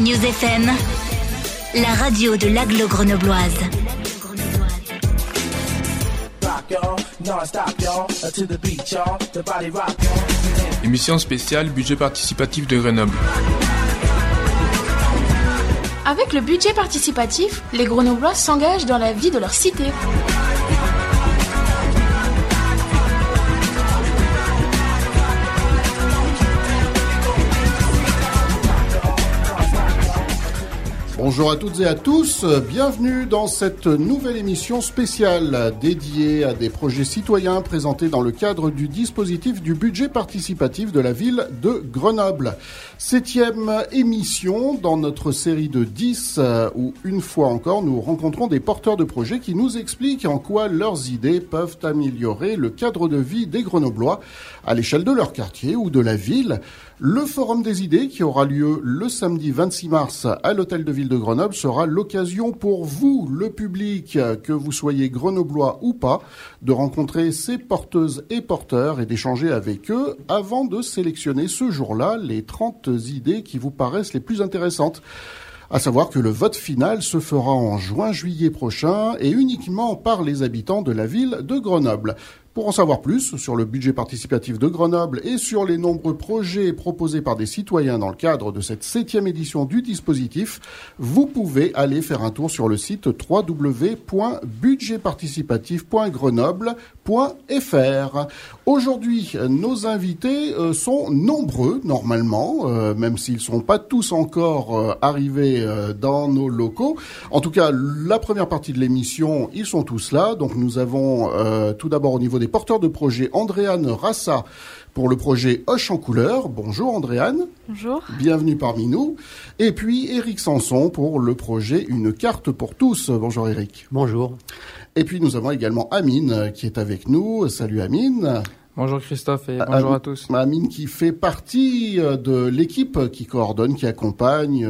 News FM, la radio de l'aglo grenobloise. Émission spéciale budget participatif de Grenoble. Avec le budget participatif, les Grenoblois s'engagent dans la vie de leur cité. Bonjour à toutes et à tous, bienvenue dans cette nouvelle émission spéciale dédiée à des projets citoyens présentés dans le cadre du dispositif du budget participatif de la ville de Grenoble. Septième émission dans notre série de 10 où une fois encore nous rencontrons des porteurs de projets qui nous expliquent en quoi leurs idées peuvent améliorer le cadre de vie des Grenoblois à l'échelle de leur quartier ou de la ville. Le Forum des idées qui aura lieu le samedi 26 mars à l'Hôtel de Ville de Grenoble sera l'occasion pour vous, le public, que vous soyez grenoblois ou pas, de rencontrer ces porteuses et porteurs et d'échanger avec eux avant de sélectionner ce jour-là les 30 idées qui vous paraissent les plus intéressantes. À savoir que le vote final se fera en juin-juillet prochain et uniquement par les habitants de la ville de Grenoble. Pour en savoir plus sur le budget participatif de Grenoble et sur les nombreux projets proposés par des citoyens dans le cadre de cette septième édition du dispositif, vous pouvez aller faire un tour sur le site www.budgetparticipatif.grenoble.fr. Aujourd'hui, nos invités euh, sont nombreux normalement, euh, même s'ils ne sont pas tous encore euh, arrivés dans nos locaux. En tout cas, la première partie de l'émission, ils sont tous là. Donc nous avons tout d'abord au niveau des porteurs de projet Andréane Rassa pour le projet Hoche en couleur. Bonjour Andréane. Bonjour. Bienvenue parmi nous. Et puis Eric Sanson pour le projet Une carte pour tous. Bonjour Eric. Bonjour. Et puis nous avons également Amine qui est avec nous. Salut Amine. Bonjour Christophe et bonjour à tous. Amine qui fait partie de l'équipe qui coordonne, qui accompagne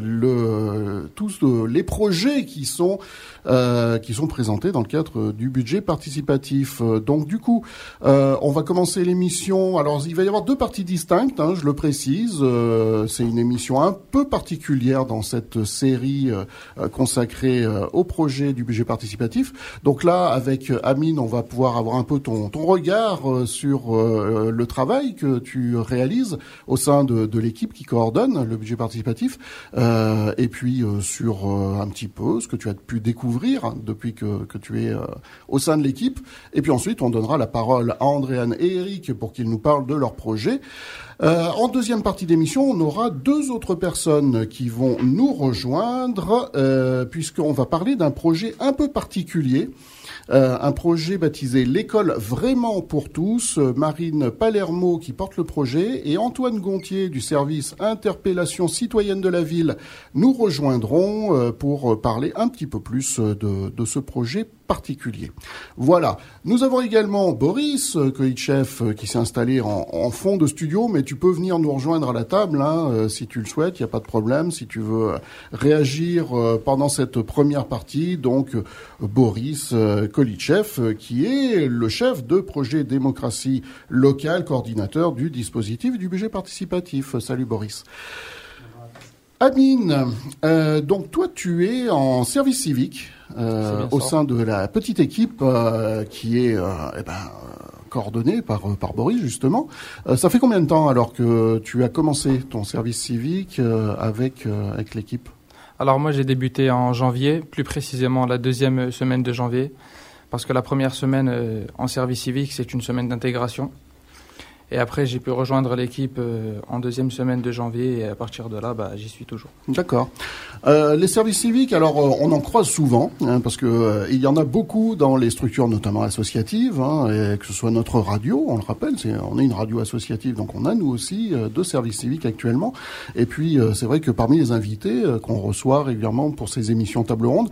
le, tous les projets qui sont euh, qui sont présentés dans le cadre du budget participatif. Donc du coup, euh, on va commencer l'émission. Alors il va y avoir deux parties distinctes, hein, je le précise. Euh, c'est une émission un peu particulière dans cette série euh, consacrée euh, au projet du budget participatif. Donc là, avec Amine, on va pouvoir avoir un peu ton, ton regard sur le travail que tu réalises au sein de, de l'équipe qui coordonne le budget participatif, et puis sur un petit peu ce que tu as pu découvrir depuis que, tu es euh, au sein de l'équipe. Et puis ensuite, on donnera la parole à Andréane et Eric pour qu'ils nous parlent de leur projet. Euh, en deuxième partie d'émission, on aura deux autres personnes qui vont nous rejoindre, euh, puisqu'on va parler d'un projet un peu particulier. Euh, un projet baptisé l'école vraiment pour tous. Marine Palermo qui porte le projet et Antoine Gontier du service interpellation citoyenne de la ville nous rejoindront euh, pour parler un petit peu plus de ce projet Voilà. Nous avons également Boris Koitchev qui s'est installé en, fond de studio, mais tu peux venir nous rejoindre à la table hein, euh, si tu le souhaites, il n'y a pas de problème. Si tu veux réagir euh, pendant cette première partie, donc euh, Boris Koitchev qui est le chef de projet démocratie locale, coordinateur du dispositif du budget participatif. Salut Boris. Amine, euh, donc toi tu es en service civique euh, au sein de la petite équipe euh, qui est eh ben, coordonnée par, par Boris justement. ça fait combien de temps alors que tu as commencé ton service civique avec, avec l'équipe? Alors moi j'ai débuté en janvier, plus précisément la deuxième semaine de janvier, parce que la première semaine en service civique c'est une semaine d'intégration. Et après, j'ai pu rejoindre l'équipe euh, en deuxième semaine de janvier et à partir de là, bah, j'y suis toujours. D'accord. Euh, les services civiques, alors euh, on en croise souvent, hein, parce que euh, il y en a beaucoup dans les structures, notamment associatives, hein, et que ce soit notre radio, on le rappelle, c'est, on est une radio associative, donc on a nous aussi euh, deux services civiques actuellement. Et puis c'est vrai que parmi les invités qu'on reçoit régulièrement pour ces émissions table ronde,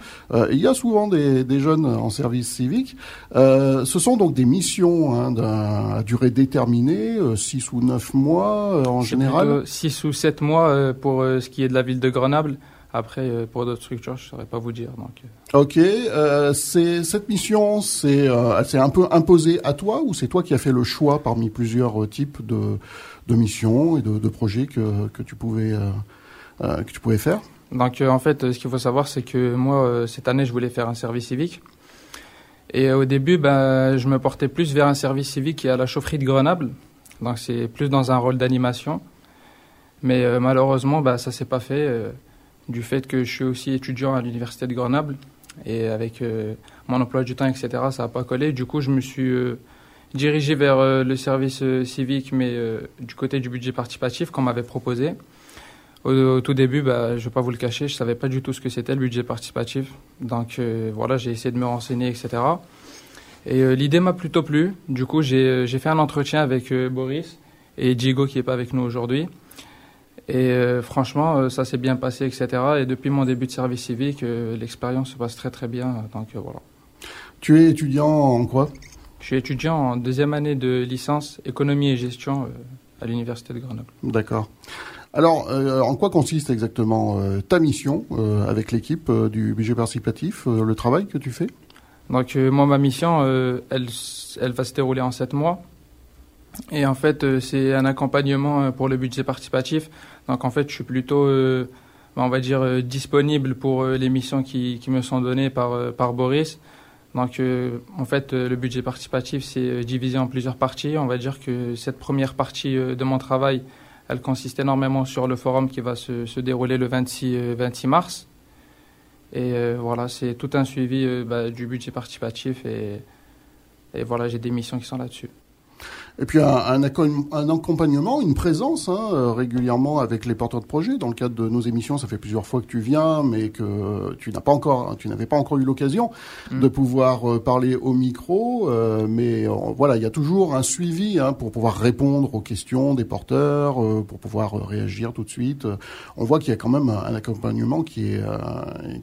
il y a souvent des, des jeunes en service civique. ce sont donc des missions hein, à durée déterminée, 6 ou 9 mois en général. 6 ou 7 mois pour ce qui est de la ville de Grenoble. Après, pour d'autres structures, je ne saurais pas vous dire. Donc. Ok, euh, cette mission, c'est euh, un peu imposé à toi ou c'est toi qui as fait le choix parmi plusieurs types de, de missions et de, de projets que, que tu pouvais que tu pouvais faire? Donc en fait, ce qu'il faut savoir, c'est que moi, cette année, je voulais faire un service civique. Et au début, ben, je me portais plus vers un service civique à la chaufferie de Grenoble. Donc c'est plus dans un rôle d'animation. Mais malheureusement, ben, ça s'est pas fait du fait que je suis aussi étudiant à l'université de Grenoble et avec euh, mon emploi du temps, etc., ça n'a pas collé. Du coup, je me suis euh, dirigé vers euh, le service civique, mais du côté du budget participatif qu'on m'avait proposé. Au, tout début, bah, je ne vais pas vous le cacher, je ne savais pas du tout ce que c'était le budget participatif. Donc voilà, j'ai essayé de me renseigner, etc. Et l'idée m'a plutôt plu. Du coup, j'ai fait un entretien avec Boris et Diego qui n'est pas avec nous aujourd'hui. Et euh, franchement, euh, ça s'est bien passé, etc. Et depuis mon début de service civique, euh, l'expérience se passe très très bien. Donc voilà. Tu es étudiant en quoi? Je suis étudiant en deuxième année de licence économie et gestion à l'université de Grenoble. D'accord. Alors, en quoi consiste exactement ta mission avec l'équipe du budget participatif, le travail que tu fais? Donc moi, ma mission, elle, elle va se dérouler en sept mois. Et en fait, euh, c'est un accompagnement euh, pour le budget participatif. Donc en fait, je suis plutôt, euh, on va dire, disponible pour les missions qui, qui me sont données par, par Boris. Donc en fait, le budget participatif, c'est divisé en plusieurs parties. On va dire que cette première partie de mon travail, elle consiste énormément sur le forum qui va se, se dérouler le 26, 26 mars. Et voilà, c'est tout un suivi bah, du budget participatif et, et voilà, j'ai des missions qui sont là-dessus. Et puis un, un, un accompagnement, une présence hein, euh, régulièrement avec les porteurs de projets. Dans le cadre de nos émissions, ça fait plusieurs fois que tu viens, mais que tu n'as pas encore, tu n'avais pas encore eu l'occasion mm. de pouvoir euh, parler au micro. Euh, mais voilà, il y a toujours un suivi hein, pour pouvoir répondre aux questions des porteurs, pour pouvoir réagir tout de suite. On voit qu'il y a quand même un, accompagnement qui est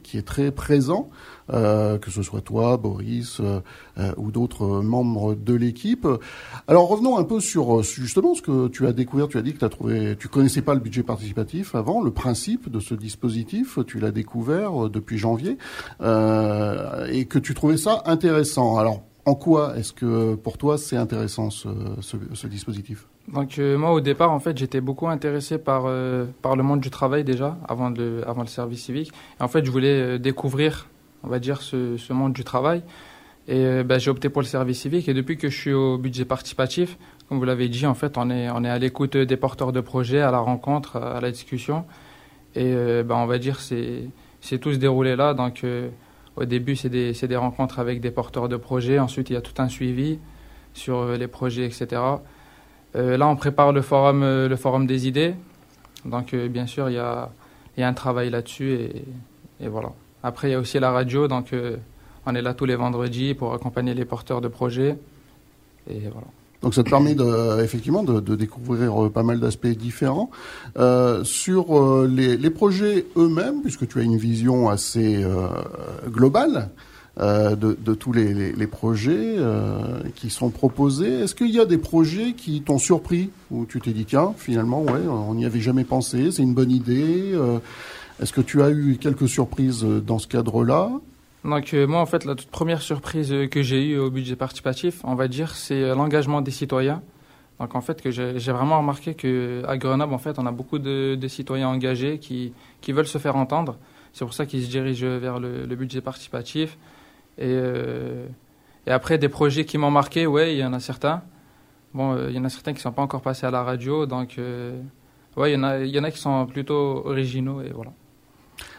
qui est très présent. Euh, que ce soit toi, Boris euh, euh, ou d'autres membres de l'équipe. Alors revenons un peu sur justement ce que tu as découvert. Tu as dit que tu as connaissais pas le budget participatif avant, le principe de ce dispositif. Tu l'as découvert depuis janvier et que tu trouvais ça intéressant. Alors en quoi est-ce que pour toi c'est intéressant ce, dispositif? Donc moi au départ en fait j'étais beaucoup intéressé par par le monde du travail déjà avant le avant le service civique. En fait je voulais découvrir on va dire, ce, monde du travail. Et euh, ben, j'ai opté pour le service civique. Et depuis que je suis au budget participatif, comme vous l'avez dit, en fait, on est, on est à l'écoute des porteurs de projets, à la rencontre, à la discussion. Et euh, ben, on va dire, c'est, c'est tout se déroulé là. Donc, euh, au début, c'est des, des rencontres avec des porteurs de projets. Ensuite, il y a tout un suivi sur les projets, etc. là, on prépare le forum, le forum des idées. Donc, bien sûr, il y a, y a un travail là-dessus. Et voilà. Après, il y a aussi la radio, donc euh, on est là tous les vendredis pour accompagner les porteurs de projets. Et voilà. Donc ça te permet de, effectivement de, de découvrir euh, pas mal d'aspects différents euh, sur euh, les, les, projets eux-mêmes, puisque tu as une vision assez euh, globale euh, de, de, tous les, les, les projets qui sont proposés. Est-ce qu'il y a des projets qui t'ont surpris où tu t'es dit tiens finalement ouais on n'y avait jamais pensé, c'est une bonne idée est-ce que tu as eu quelques surprises euh, dans ce cadre-là? Donc moi en fait la toute première surprise euh, que j'ai eue au budget participatif, on va dire, c'est euh, l'engagement des citoyens. Donc en fait que j'ai vraiment remarqué que à Grenoble en fait on a beaucoup de, citoyens engagés qui, qui veulent se faire entendre. C'est pour ça qu'ils se dirigent vers le, budget participatif. Et, euh, après des projets qui m'ont marqué, ouais il y en a certains. Bon il y en a certains qui sont pas encore passés à la radio donc euh, ouais il y en a il y en a qui sont plutôt originaux et voilà.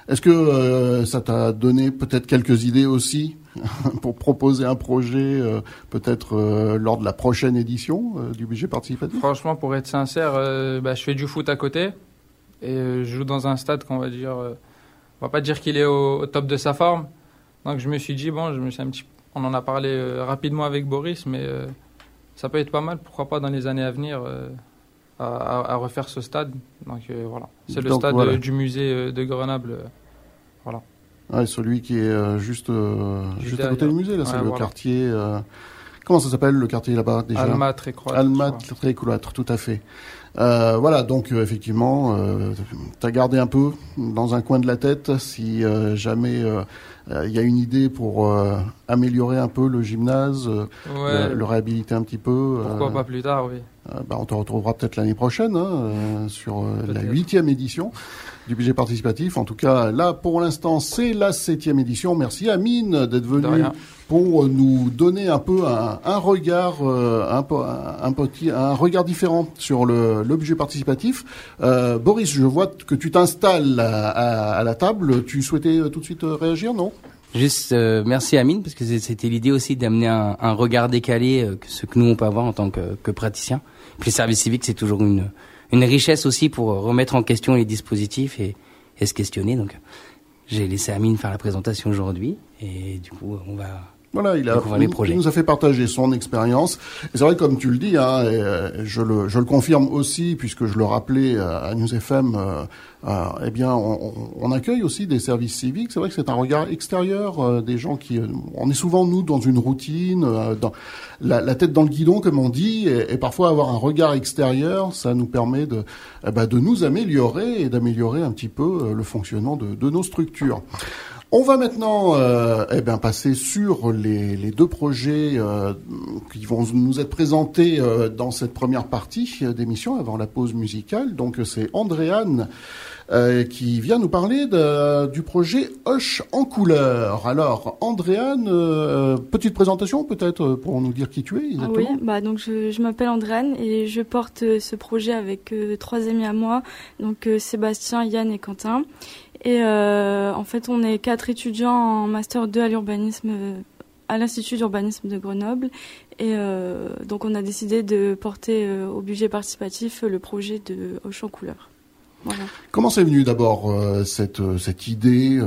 Est-ce que euh, ça t'a donné peut-être quelques idées aussi pour proposer un projet euh, peut-être euh, lors de la prochaine édition du budget participatif? Franchement, pour être sincère, bah, je fais du foot à côté et je joue dans un stade qu'on va dire, on va pas dire qu'il est au, top de sa forme. Donc je me suis dit bon, je me suis un petit, on en a parlé rapidement avec Boris, mais ça peut être pas mal. Pourquoi pas dans les années à venir à, à, refaire ce stade. Donc euh, voilà, c'est le stade voilà. du musée euh, de Grenoble. Euh, voilà. Ouais, celui qui est juste, juste, à côté du musée, là, c'est le quartier. comment ça s'appelle le quartier là-bas déjà? Alma Trécroître. Alma Trécroître, tout à fait. Euh, voilà, donc euh, effectivement, euh, tu as gardé un peu dans un coin de la tête si jamais il y a une idée pour améliorer un peu le gymnase, le, réhabiliter un petit peu. Pourquoi pas plus tard, oui. Bah, on te retrouvera peut-être l'année prochaine hein, sur la huitième édition du budget participatif. En tout cas, là, pour l'instant, c'est la septième édition. Merci Amine d'être venu pour nous donner un peu un, regard, euh, un, un, petit, un regard différent sur le, budget participatif. Euh, Boris, je vois que tu t'installes à, la table. Tu souhaitais tout de suite réagir, non? Juste euh, merci Amine parce que c'était l'idée aussi d'amener un, regard décalé que ce que nous on peut avoir en tant que, que praticien. Puis le service civique c'est toujours une une richesse aussi pour remettre en question les dispositifs et, se questionner. Donc, j'ai laissé Amine faire la présentation aujourd'hui et du coup, on va voilà, il, a, il nous a fait partager son expérience. Et c'est vrai, comme tu le dis, hein, et euh, je, le, je le confirme aussi, puisque je le rappelais euh, à News FM, euh, euh, eh bien, on, on, accueille aussi des services civiques. C'est vrai que c'est un regard extérieur des gens qui... on est souvent, nous, dans une routine, dans la, la, tête dans le guidon, comme on dit, et, et, parfois avoir un regard extérieur, ça nous permet de, eh ben, de nous améliorer et d'améliorer un petit peu le fonctionnement de, de nos structures. On va maintenant euh, eh bien, passer sur les, deux projets euh, qui vont nous être présentés euh, dans cette première partie d'émission avant la pause musicale. Donc c'est Andréane qui vient nous parler du projet Hoche en couleur. Alors Andréane, petite présentation peut-être pour nous dire qui tu es exactement. oui, bah donc je, m'appelle Andréane et je porte ce projet avec trois amis à moi, donc Sébastien, Yann et Quentin. Et euh, en fait, on est quatre étudiants en master 2 à l'urbanisme euh, à l'Institut d'urbanisme de Grenoble. Et euh, donc, on a décidé de porter au budget participatif le projet de en couleur. Voilà. Comment c'est venu d'abord cette, cette idée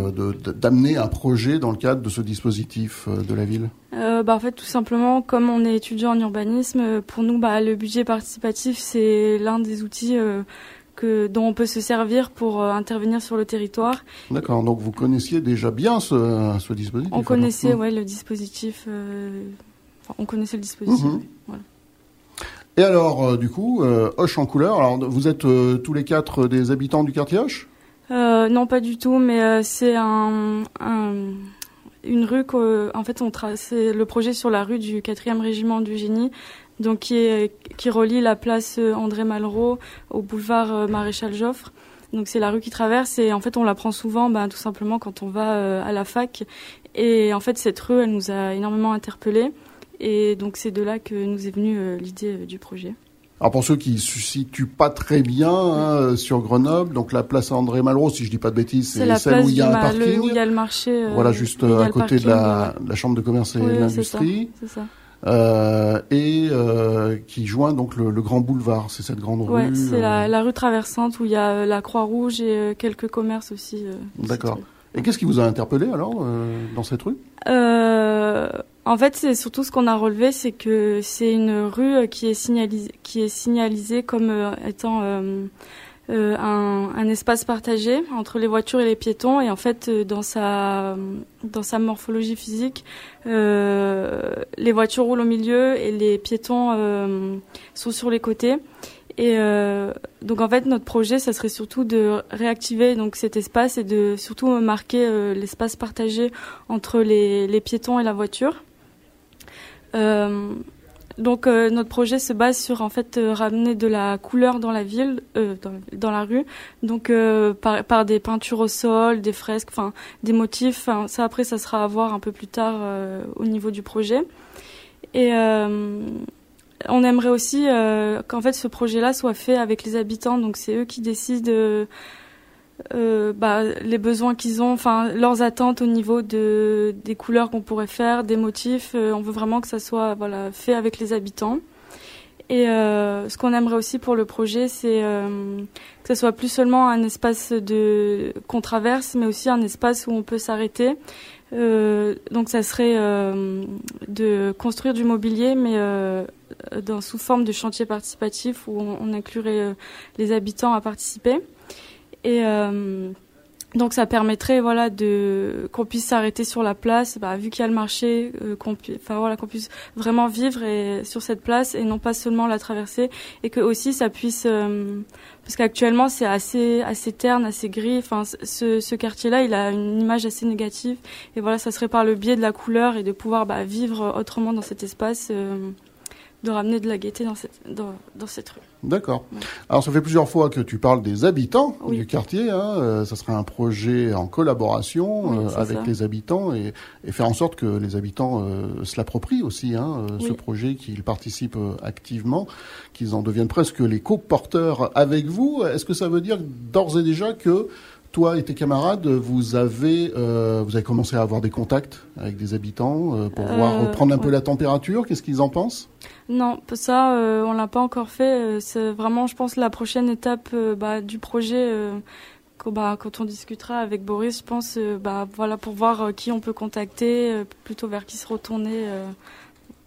d'amener un projet dans le cadre de ce dispositif de la ville? Bah, En fait, tout simplement, comme on est étudiant en urbanisme, pour nous, bah, le budget participatif, c'est l'un des outils dont on peut se servir pour euh, intervenir sur le territoire. D'accord, donc vous connaissiez déjà bien ce, dispositif On connaissait, mmh. ouais, le dispositif. Euh, on connaissait le dispositif. Mmh. Et alors, euh, du coup, Hoche en couleur. Alors, vous êtes tous les quatre des habitants du quartier Hoche? Non, pas du tout, mais c'est un, une rue en fait, on trace le projet sur la rue du 4e régiment du génie donc qui, est, qui relie la place euh, André Malraux au boulevard euh, Maréchal Joffre. Donc c'est la rue qui traverse et en fait on la prend souvent ben, tout simplement quand on va euh, à la fac. Et en fait cette rue elle nous a énormément interpellés et donc c'est de là que nous est venue l'idée du projet. Alors pour ceux qui ne se situent pas très bien hein, sur Grenoble, donc la place André Malraux, si je dis pas de bêtises, c'est celle où il y a un parking. où il y a le marché. voilà, juste à côté de la, la, chambre de commerce et de l'industrie. C'est ça. Euh, et euh, qui joint donc le, grand boulevard. C'est cette grande rue. Ouais, c'est la, la, rue traversante où il y a la Croix-Rouge et quelques commerces aussi. D'accord. Et qu'est-ce qui vous a interpellé alors dans cette rue? En fait, c'est surtout ce qu'on a relevé, c'est que c'est une rue qui est signalisée, qui est signalisée comme étant euh, un, espace partagé entre les voitures et les piétons. Et en fait, euh, dans sa dans sa morphologie physique, euh, les voitures roulent au milieu et les piétons sont sur les côtés. Et donc en fait, notre projet, ça serait surtout de réactiver donc cet espace et de surtout marquer l'espace partagé entre les, les piétons et la voiture. Donc euh, notre projet se base sur en fait euh, ramener de la couleur dans la ville, euh, dans, la rue, donc par, par, des peintures au sol, des fresques, enfin des motifs. ça après ça sera à voir un peu plus tard au niveau du projet. Et on aimerait aussi qu'en fait ce projet-là soit fait avec les habitants, donc c'est eux qui décident euh, bah, les besoins qu'ils ont, enfin leurs attentes au niveau de des couleurs qu'on pourrait faire, des motifs. Euh, on veut vraiment que ça soit voilà fait avec les habitants. Et euh, ce qu'on aimerait aussi pour le projet, c'est que ça soit plus seulement un espace de qu'on traverse, mais aussi un espace où on peut s'arrêter. donc ça serait de construire du mobilier, mais sous forme de chantier participatif où on inclurait les habitants à participer. Et euh, Donc ça permettrait voilà de qu'on puisse s'arrêter sur la place, bah, vu qu'il y a le marché, euh, qu'on puisse, voilà qu'on puisse vraiment vivre sur cette place et non pas seulement la traverser et que aussi ça puisse euh, parce qu'actuellement c'est assez assez terne, assez gris. Enfin ce, ce quartier-là il a une image assez négative et voilà ça serait par le biais de la couleur et de pouvoir bah, vivre autrement dans cet espace. Euh, de ramener de la gaieté dans cette, dans, dans cette rue. D'accord. Alors ça fait plusieurs fois que tu parles des habitants du quartier. Hein. Euh, ça serait un projet en collaboration euh, avec les habitants et, et, faire en sorte que les habitants euh, se l'approprient aussi, hein, ce projet, qu'ils participent activement, qu'ils en deviennent presque les co-porteurs avec vous. Est-ce que ça veut dire d'ores et déjà que toi et tes camarades, vous avez, euh, vous avez commencé à avoir des contacts avec des habitants euh, pour voir euh, prendre un peu la température. Qu'est-ce qu'ils en pensent? Non, ça, on l'a pas encore fait. C'est vraiment, je pense, la prochaine étape bah, du projet. Quand, bah, quand on discutera avec Boris, je pense, bah, voilà, pour voir qui on peut contacter, plutôt vers qui se retourner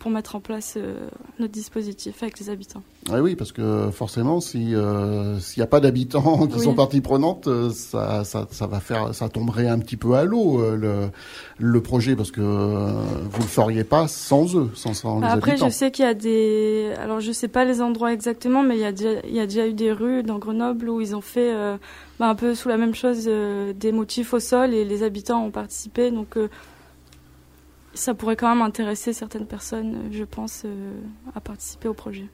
pour mettre en place euh, notre dispositif avec les habitants. Ah oui, parce que forcément, euh, s'il n'y a pas d'habitants qui sont partie prenante, euh, ça, ça, ça, va faire, ça tomberait un petit peu à l'eau le, le projet, parce que vous le feriez pas sans eux, sans, sans les Après, habitants. je sais qu'il y a des, alors je sais pas les endroits exactement, mais il y a déjà, il y a déjà eu des rues dans Grenoble où ils ont fait bah, un peu sous la même chose des motifs au sol et les habitants ont participé, donc ça pourrait quand même intéresser certaines personnes, je pense, euh, à participer au projet.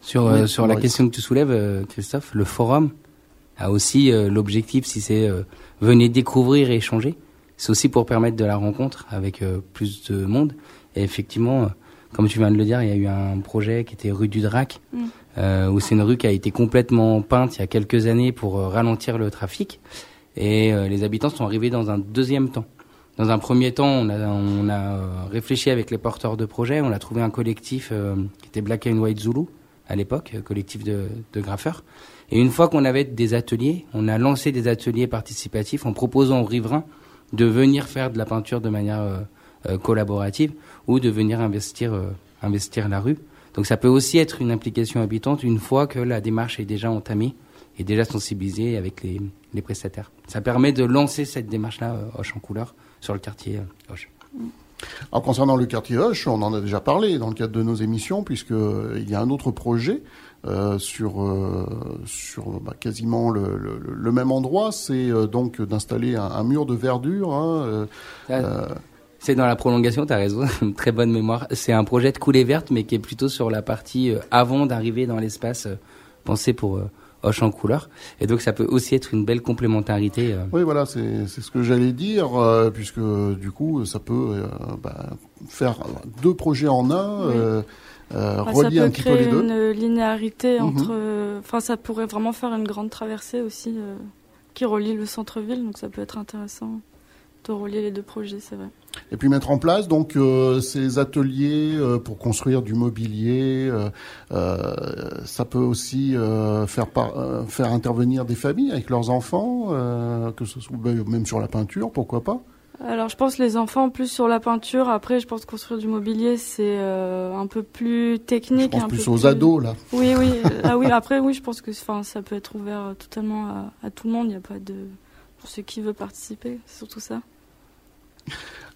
Sur, euh, sur la question que tu soulèves, euh, Christophe, le forum a aussi l'objectif, si c'est venez découvrir et échanger, c'est aussi pour permettre de la rencontre avec plus de monde. Et effectivement, comme tu viens de le dire, il y a eu un projet qui était rue du Drac, mm. où c'est une rue qui a été complètement peinte il y a quelques années pour ralentir le trafic. Et les habitants sont arrivés dans un deuxième temps. Dans un premier temps, on a, on a euh, réfléchi avec les porteurs de projets. On a trouvé un collectif euh, qui était Black and White Zulu à l'époque, euh, collectif de, de graffeurs. Et une fois qu'on avait des ateliers, on a lancé des ateliers participatifs en proposant aux riverains de venir faire de la peinture de manière collaborative ou de venir investir, investir la rue. Donc ça peut aussi être une implication habitante une fois que la démarche est déjà entamée et déjà sensibilisée avec les, les prestataires. Ça permet de lancer cette démarche-là, Hoche en couleur, sur le quartier euh, Hoche. Alors concernant le quartier Hoche, on en a déjà parlé dans le cadre de nos émissions, puisque euh, y a un autre projet euh, sur sur bah, quasiment le, le, même endroit, c'est donc d'installer un, mur de verdure. Hein, c'est dans la prolongation, tu as raison, très bonne mémoire. C'est un projet de coulée verte, mais qui est plutôt sur la partie avant d'arriver dans l'espace pensé pour Hoche en couleur. Et donc ça peut aussi être une belle complémentarité. Euh. Oui, voilà, c'est ce que j'allais dire, euh, puisque du coup, ça peut euh, bah, faire deux projets en un. relier un petit peu les deux. Ça peut créer une linéarité mhm. entre. Enfin, ça pourrait vraiment faire une grande traversée aussi qui relie le centre-ville, donc ça peut être intéressant de relier les deux projets, c'est vrai. Et puis mettre en place donc euh, ces ateliers euh, pour construire du mobilier. Euh, ça peut aussi faire faire intervenir des familles avec leurs enfants, que ce soit ben, même sur la peinture, pourquoi pas. Alors je pense les enfants plus sur la peinture. Après je pense construire du mobilier c'est un peu plus technique. Je pense plus aux ados là. Oui oui ah oui après oui je pense que enfin ça peut être ouvert totalement à, à tout le monde. Il n'y a pas de pour ceux qui veulent participer c'est surtout ça.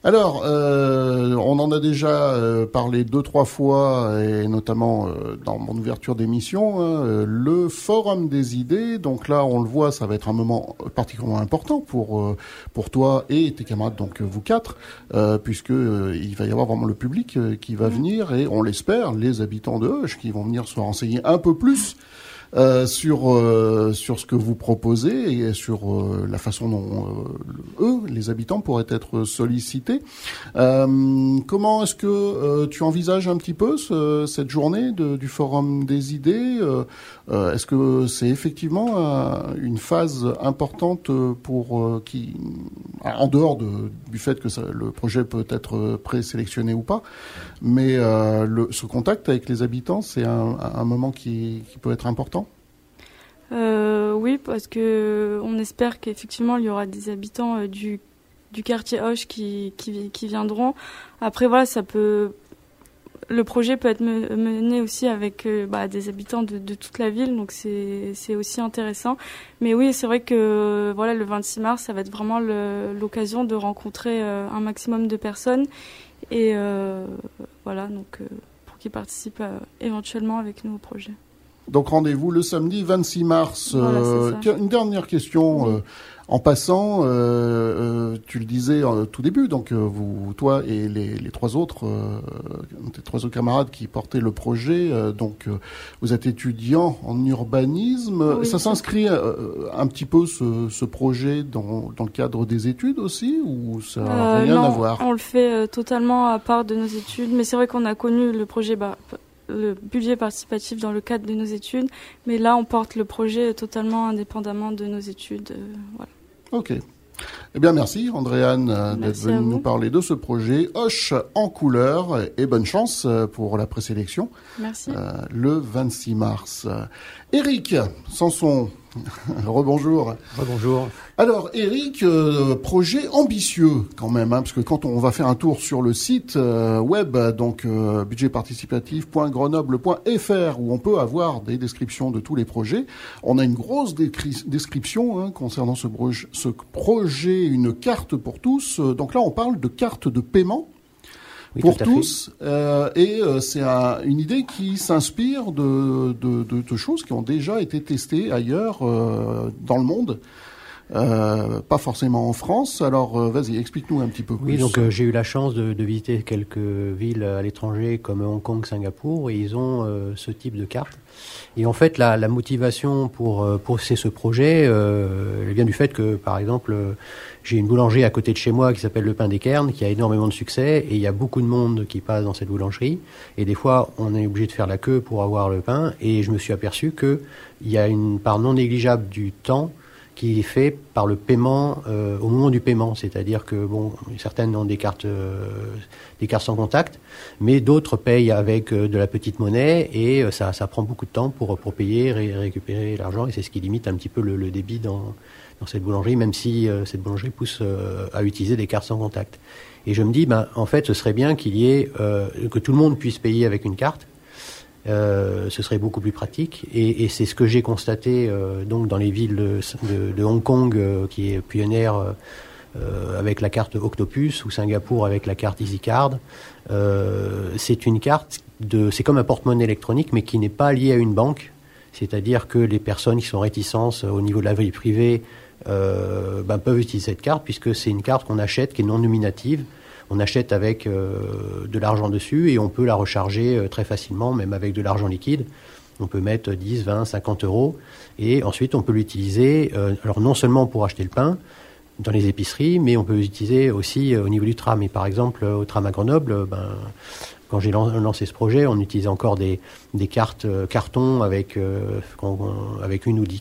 Alors, euh, on en a déjà euh, parlé deux trois fois, et notamment euh, dans mon ouverture d'émission, hein, le forum des idées. Donc là, on le voit, ça va être un moment particulièrement important pour pour toi et tes camarades, donc vous quatre, puisque il va y avoir vraiment le public qui va mmh. venir et on l'espère, les habitants de Hoche qui vont venir se renseigner un peu plus euh, sur euh, sur ce que vous proposez et sur euh, la façon dont eux, les habitants, pourraient être sollicités. comment est-ce que tu envisages un petit peu ce, cette journée de, du Forum des idées Est-ce que c'est effectivement une phase importante pour qui, en dehors de, du fait que ça, le projet peut être présélectionné ou pas, mais le, ce contact avec les habitants, c'est un, un moment qui, qui peut être important euh, Oui, parce que on espère qu'effectivement il y aura des habitants euh, du, quartier Hoche qui, viendront. Après voilà, ça peut le projet peut être mené aussi avec bah, des habitants de, de, toute la ville, donc c'est aussi intéressant. Mais oui, c'est vrai que voilà, le 26 mars, ça va être vraiment l'occasion de rencontrer un maximum de personnes et voilà, donc pour qu'ils participent éventuellement avec nous au projet. Donc rendez-vous le samedi 26 mars. Euh, une dernière question euh, en passant. Euh, tu le disais tout début. Donc vous, toi et les, trois autres, tes trois autres camarades qui portaient le projet. donc vous êtes étudiants en urbanisme. ça s'inscrit un petit peu ce, projet dans, le cadre des études aussi ou ça n'a rien à voir? On le fait totalement à part de nos études. Mais c'est vrai qu'on a connu le projet. Bah, le budget participatif dans le cadre de nos études, mais là on porte le projet totalement indépendamment de nos études. Euh, voilà. Ok. Eh bien, merci Andréane euh, d'être venue nous parler de ce projet Hoche en couleur et bonne chance euh, pour la présélection. Merci. le 26 mars. Eric Sanson, Rebonjour. Rebonjour. Alors, Eric, euh, projet ambitieux quand même, hein, parce que quand on va faire un tour sur le site euh, web, donc euh, budgetparticipatif.grenoble.fr, où on peut avoir des descriptions de tous les projets, on a une grosse description hein, concernant ce, ce projet, une carte pour tous. Donc là, on parle de carte de paiement pour tous. Euh, et euh, c'est une idée qui s'inspire de, de, de, de, choses qui ont déjà été testées ailleurs euh, dans le monde. Euh, pas forcément en France. Alors, euh, vas-y, explique-nous un petit peu plus. Oui, donc j'ai eu la chance de, de, visiter quelques villes à l'étranger comme Hong Kong, Singapour, et ils ont ce type de carte. Et en fait, la, la motivation pour pousser ce projet, elle vient du fait que, par exemple, j'ai une boulangerie à côté de chez moi qui s'appelle Le Pain des Cairns, qui a énormément de succès, et il y a beaucoup de monde qui passe dans cette boulangerie. Et des fois, on est obligé de faire la queue pour avoir le pain, et je me suis aperçu qu'il y a une part non négligeable du temps qui est fait par le paiement euh, au moment du paiement, c'est-à-dire que bon, certaines ont des cartes, euh, des cartes sans contact, mais d'autres payent avec euh, de la petite monnaie et ça, ça prend beaucoup de temps pour pour payer et récupérer l'argent et c'est ce qui limite un petit peu le, le débit dans dans cette boulangerie, même si euh, cette boulangerie pousse euh, à utiliser des cartes sans contact. Et je me dis, ben, en fait, ce serait bien qu'il y ait euh, que tout le monde puisse payer avec une carte. Ce serait beaucoup plus pratique. Et, c'est ce que j'ai constaté donc dans les villes de, Hong Kong, qui est pionnière avec la carte Octopus, ou Singapour avec la carte EasyCard. c'est une carte de, c'est comme un porte-monnaie électronique, mais qui n'est pas lié à une banque. C'est-à-dire que les personnes qui sont réticentes au niveau de la vie privée euh, ben, peuvent utiliser cette carte puisque c'est une carte qu'on achète qui est non nominative. On achète avec euh, de l'argent dessus et on peut la recharger euh, très facilement, même avec de l'argent liquide. On peut mettre 10, 20, 50 euros et ensuite on peut l'utiliser, alors non seulement pour acheter le pain dans les épiceries, mais on peut l'utiliser aussi au niveau du tram. Et par exemple, au tram à Grenoble, ben, quand j'ai lancé ce projet, on utilisait encore des, cartes euh, carton avec euh, avec une ou dix,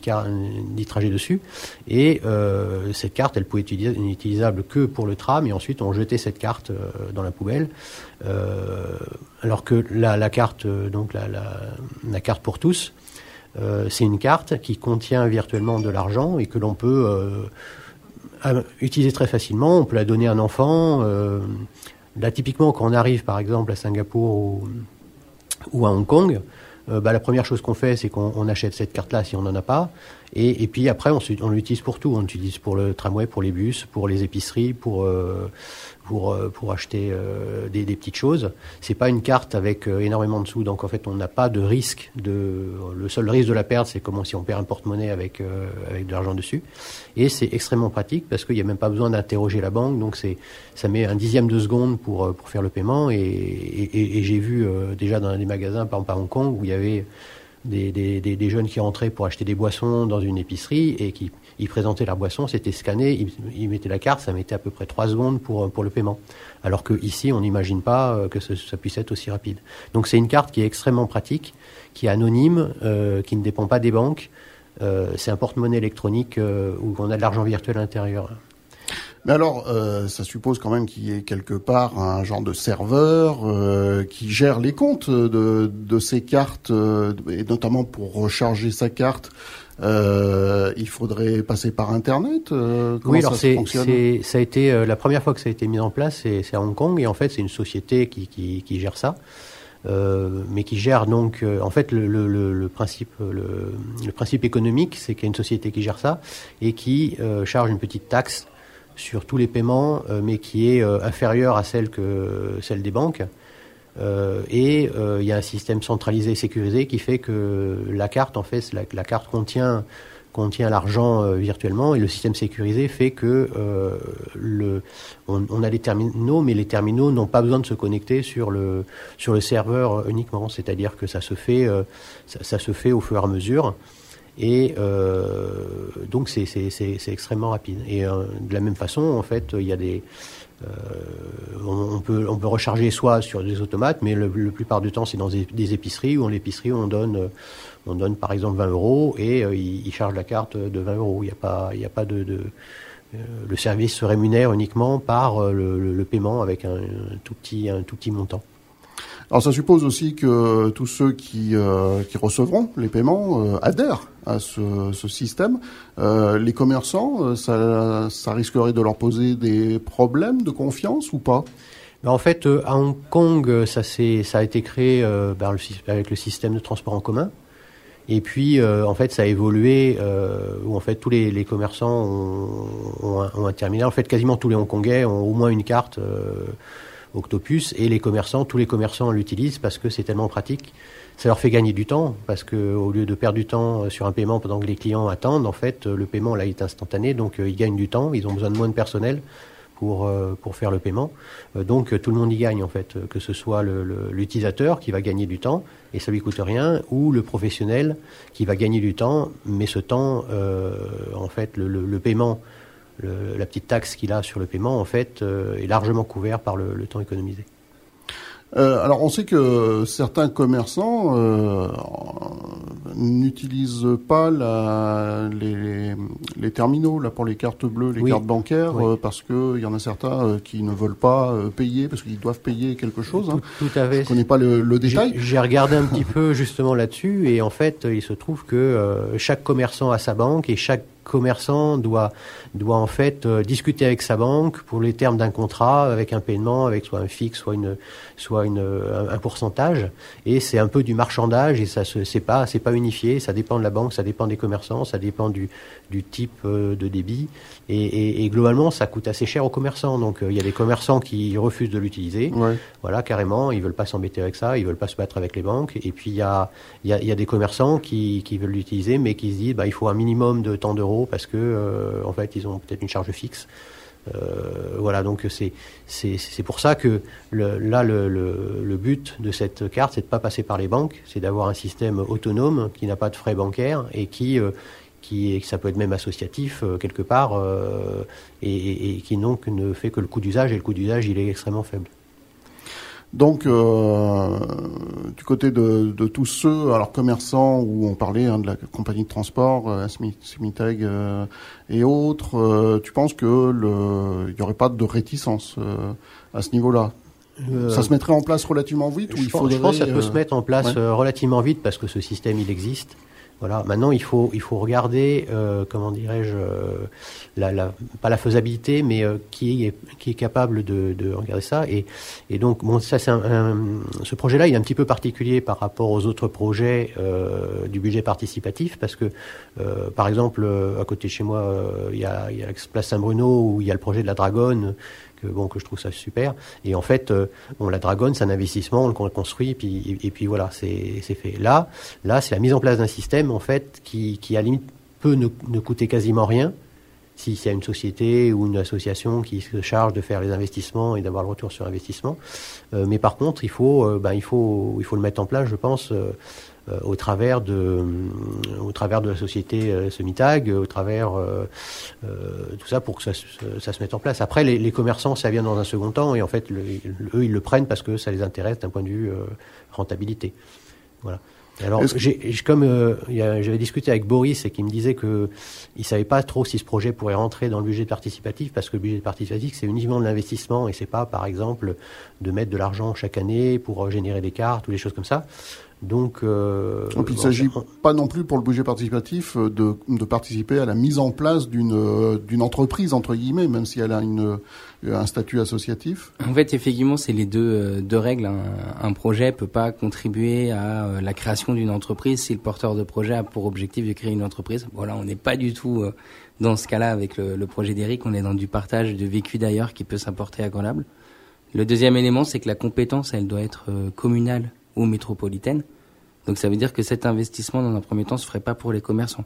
trajets dessus. Et euh, cette carte, elle pouvait être utilisable que pour le tram. Et ensuite, on jetait cette carte dans la poubelle. alors que la, carte, donc la, carte pour tous, c'est une carte qui contient virtuellement de l'argent et que l'on peut utiliser très facilement. On peut la donner à un enfant. Là, typiquement, quand on arrive, par exemple, à Singapour ou, à Hong Kong, euh, bah, la première chose qu'on fait, c'est qu'on achète cette carte-là si on n'en a pas. Et, puis après, on, on l'utilise pour tout. On l'utilise pour le tramway, pour les bus, pour les épiceries, pour, euh, pour, euh, pour acheter euh, des, petites choses. C'est pas une carte avec euh, énormément de sous, donc en fait on n'a pas de risque. De, le seul risque de la perte, c'est comme si on perd un porte-monnaie avec, avec de l'argent dessus. Et c'est extrêmement pratique parce qu'il n'y a même pas besoin d'interroger la banque, donc c'est ça met un dixième de seconde pour, pour faire le paiement. Et j'ai vu déjà dans des magasins, par exemple à Hong Kong, où il y avait des, des, des, jeunes qui rentraient pour acheter des boissons dans une épicerie et qui ils présentaient leur boisson, c'était scanné, ils, mettaient la carte, ça mettait à peu près trois secondes pour, pour le paiement. Alors que ici, on n'imagine pas euh, que ça puisse être aussi rapide. Donc c'est une carte qui est extrêmement pratique, qui est anonyme, euh, qui ne dépend pas des banques. Euh, c'est un porte-monnaie électronique où on a de l'argent virtuel à l'intérieur. Mais alors, ça suppose quand même qu'il y ait quelque part un genre de serveur qui gère les comptes de, de ces cartes, et notamment pour recharger sa carte. Euh, il faudrait passer par Internet euh, Oui, alors c'est, ça a été euh, la première fois que ça a été mis en place, c'est, à Hong Kong et en fait c'est une société qui, qui, qui gère ça. mais qui gère donc, en fait, le, principe, le, principe économique, c'est qu'il y a une société qui gère ça et qui charge une petite taxe sur tous les paiements, mais qui est inférieure à celle que celle des banques. Et il y a un système centralisé et sécurisé qui fait que la carte, en fait, la carte contient contient l'argent euh, virtuellement et le système sécurisé fait que euh, on, a les terminaux, mais les terminaux n'ont pas besoin de se connecter sur le sur le serveur uniquement. C'est-à-dire que ça se fait euh, ça, se fait au fur et à mesure. Et donc c'est extrêmement rapide. Et de la même façon, en fait, il y a des on, peut, on peut recharger soit sur des automates, mais le, plupart du temps c'est dans des, épiceries où en l'épicerie on donne on donne par exemple 20 euros et euh, il, charge la carte de 20 euros. Il n'y a pas, il a pas de, euh, le service se rémunère uniquement par euh, le, paiement avec un, tout petit, un tout petit montant. Alors ça suppose aussi que tous ceux qui, qui recevront les paiements adhèrent à ce, système. les commerçants, ça, risquerait de leur poser des problèmes de confiance ou pas? Ben, en fait, à Hong Kong, ça, ça a été créé avec le système de transport en commun. Et puis, euh, en fait, ça a évolué euh, où en fait tous les, commerçants ont, ont, un, terminal. En fait, quasiment tous les Hongkongais ont au moins une carte euh, Octopus et les commerçants, tous les commerçants l'utilisent parce que c'est tellement pratique. Ça leur fait gagner du temps parce que au lieu de perdre du temps sur un paiement pendant que les clients attendent, en fait, le paiement là est instantané, donc ils gagnent du temps. Ils ont besoin de moins de personnel pour, euh, pour faire le paiement. Euh, donc tout le monde y gagne en fait, que ce soit l'utilisateur qui va gagner du temps et ça lui coûte rien, ou le professionnel qui va gagner du temps, mais ce temps, euh, en fait, le, le, paiement, la petite taxe qu'il a sur le paiement, en fait, est largement couvert par le temps économisé. Euh, alors on sait que certains commerçants euh, n'utilisent pas la, les, les, terminaux là pour les cartes bleues, les cartes bancaires, euh, parce qu'il y en a certains euh, qui ne veulent pas euh, payer parce qu'ils doivent payer quelque chose. Hein. Tout, à fait. Je connais pas le, le détail. J'ai regardé un petit peu justement là-dessus et en fait il se trouve que chaque commerçant a sa banque et chaque commerçant doit, doit en fait euh, discuter avec sa banque pour les termes d'un contrat, avec un paiement, avec soit un fixe, soit, une, soit une, un, pourcentage. Et c'est un peu du marchandage et ça c'est pas, c'est pas unifié. Ça dépend de la banque, ça dépend des commerçants, ça dépend du, du type euh, de débit. Et, et, globalement, ça coûte assez cher aux commerçants. Donc euh, il y a des commerçants qui refusent de l'utiliser. Voilà, carrément, ils veulent pas s'embêter avec ça, ils veulent pas se battre avec les banques. Et puis il y a, y, a, y a des commerçants qui, qui veulent l'utiliser, mais qui se disent bah, il faut un minimum de temps d'euros parce que euh, en fait ils ont peut-être une charge fixe. Euh, voilà, donc c'est c'est pour ça que le, là le, le, but de cette carte, c'est de pas passer par les banques, c'est d'avoir un système autonome qui n'a pas de frais bancaires et qui euh, qui ça peut être même associatif quelque part et, et, qui donc ne fait que le coût d'usage et le coût d'usage il est extrêmement faible. Donc, euh, du côté de, de, tous ceux, alors commerçants, où on parlait hein, de la compagnie de transport, euh, Smitag euh, et autres, euh, tu penses que il n'y aurait pas de réticence euh, à ce niveau-là? Ça se mettrait en place relativement vite ou il faudrait, Je pense que ça peut se mettre en place relativement vite parce que ce système il existe. Voilà. Maintenant, il faut il faut regarder euh, comment dirais-je euh, la, la, pas la faisabilité, mais euh, qui est qui est capable de, de regarder ça. Et, et donc bon, ça c'est un, ce projet-là, il est un petit peu particulier par rapport aux autres projets euh, du budget participatif parce que euh, par exemple à côté de chez moi, il y a, il y a la place Saint-Bruno où il y a le projet de la Dragonne que bon que je trouve ça super. Et en fait, euh, bon la Dragon c'est un investissement, on le construit et puis et, puis voilà c'est fait. Là là c'est la mise en place d'un système en fait qui qui à limite peut ne, ne coûter quasiment rien s'il y a une société ou une association qui se charge de faire les investissements et d'avoir le retour sur investissement. Euh, mais par contre, il faut, euh, ben, il faut, il faut le mettre en place, je pense, au travers de, euh, au travers de la société euh, Semitag, au travers tout ça pour que ça, se mette en place. Après, les, les, commerçants, ça vient dans un second temps et en fait, eux, ils le prennent parce que ça les intéresse d'un point de vue rentabilité. Voilà. Alors, j'ai, comme euh, j'avais discuté avec Boris et qui me disait que il savait pas trop si ce projet pourrait rentrer dans le budget participatif parce que le budget participatif c'est uniquement de l'investissement et c'est pas par exemple de mettre de l'argent chaque année pour générer des cartes ou des choses comme ça. Donc, euh, il ne s'agit pas non plus pour le budget participatif de, de participer à la mise en place d'une d'une entreprise entre guillemets, même si elle a une un statut associatif. En fait, effectivement, c'est les deux deux règles. Un, un, projet peut pas contribuer à la création d'une entreprise si le porteur de projet a pour objectif de créer une entreprise. Voilà, on n'est pas du tout dans ce cas-là avec le, projet d'Eric. On est dans du partage de vécu d'ailleurs qui peut s'apporter à Grenoble. Le deuxième élément, c'est que la compétence, elle doit être communale ou métropolitaine. Donc ça veut dire que cet investissement, dans un premier temps, se ferait pas pour les commerçants.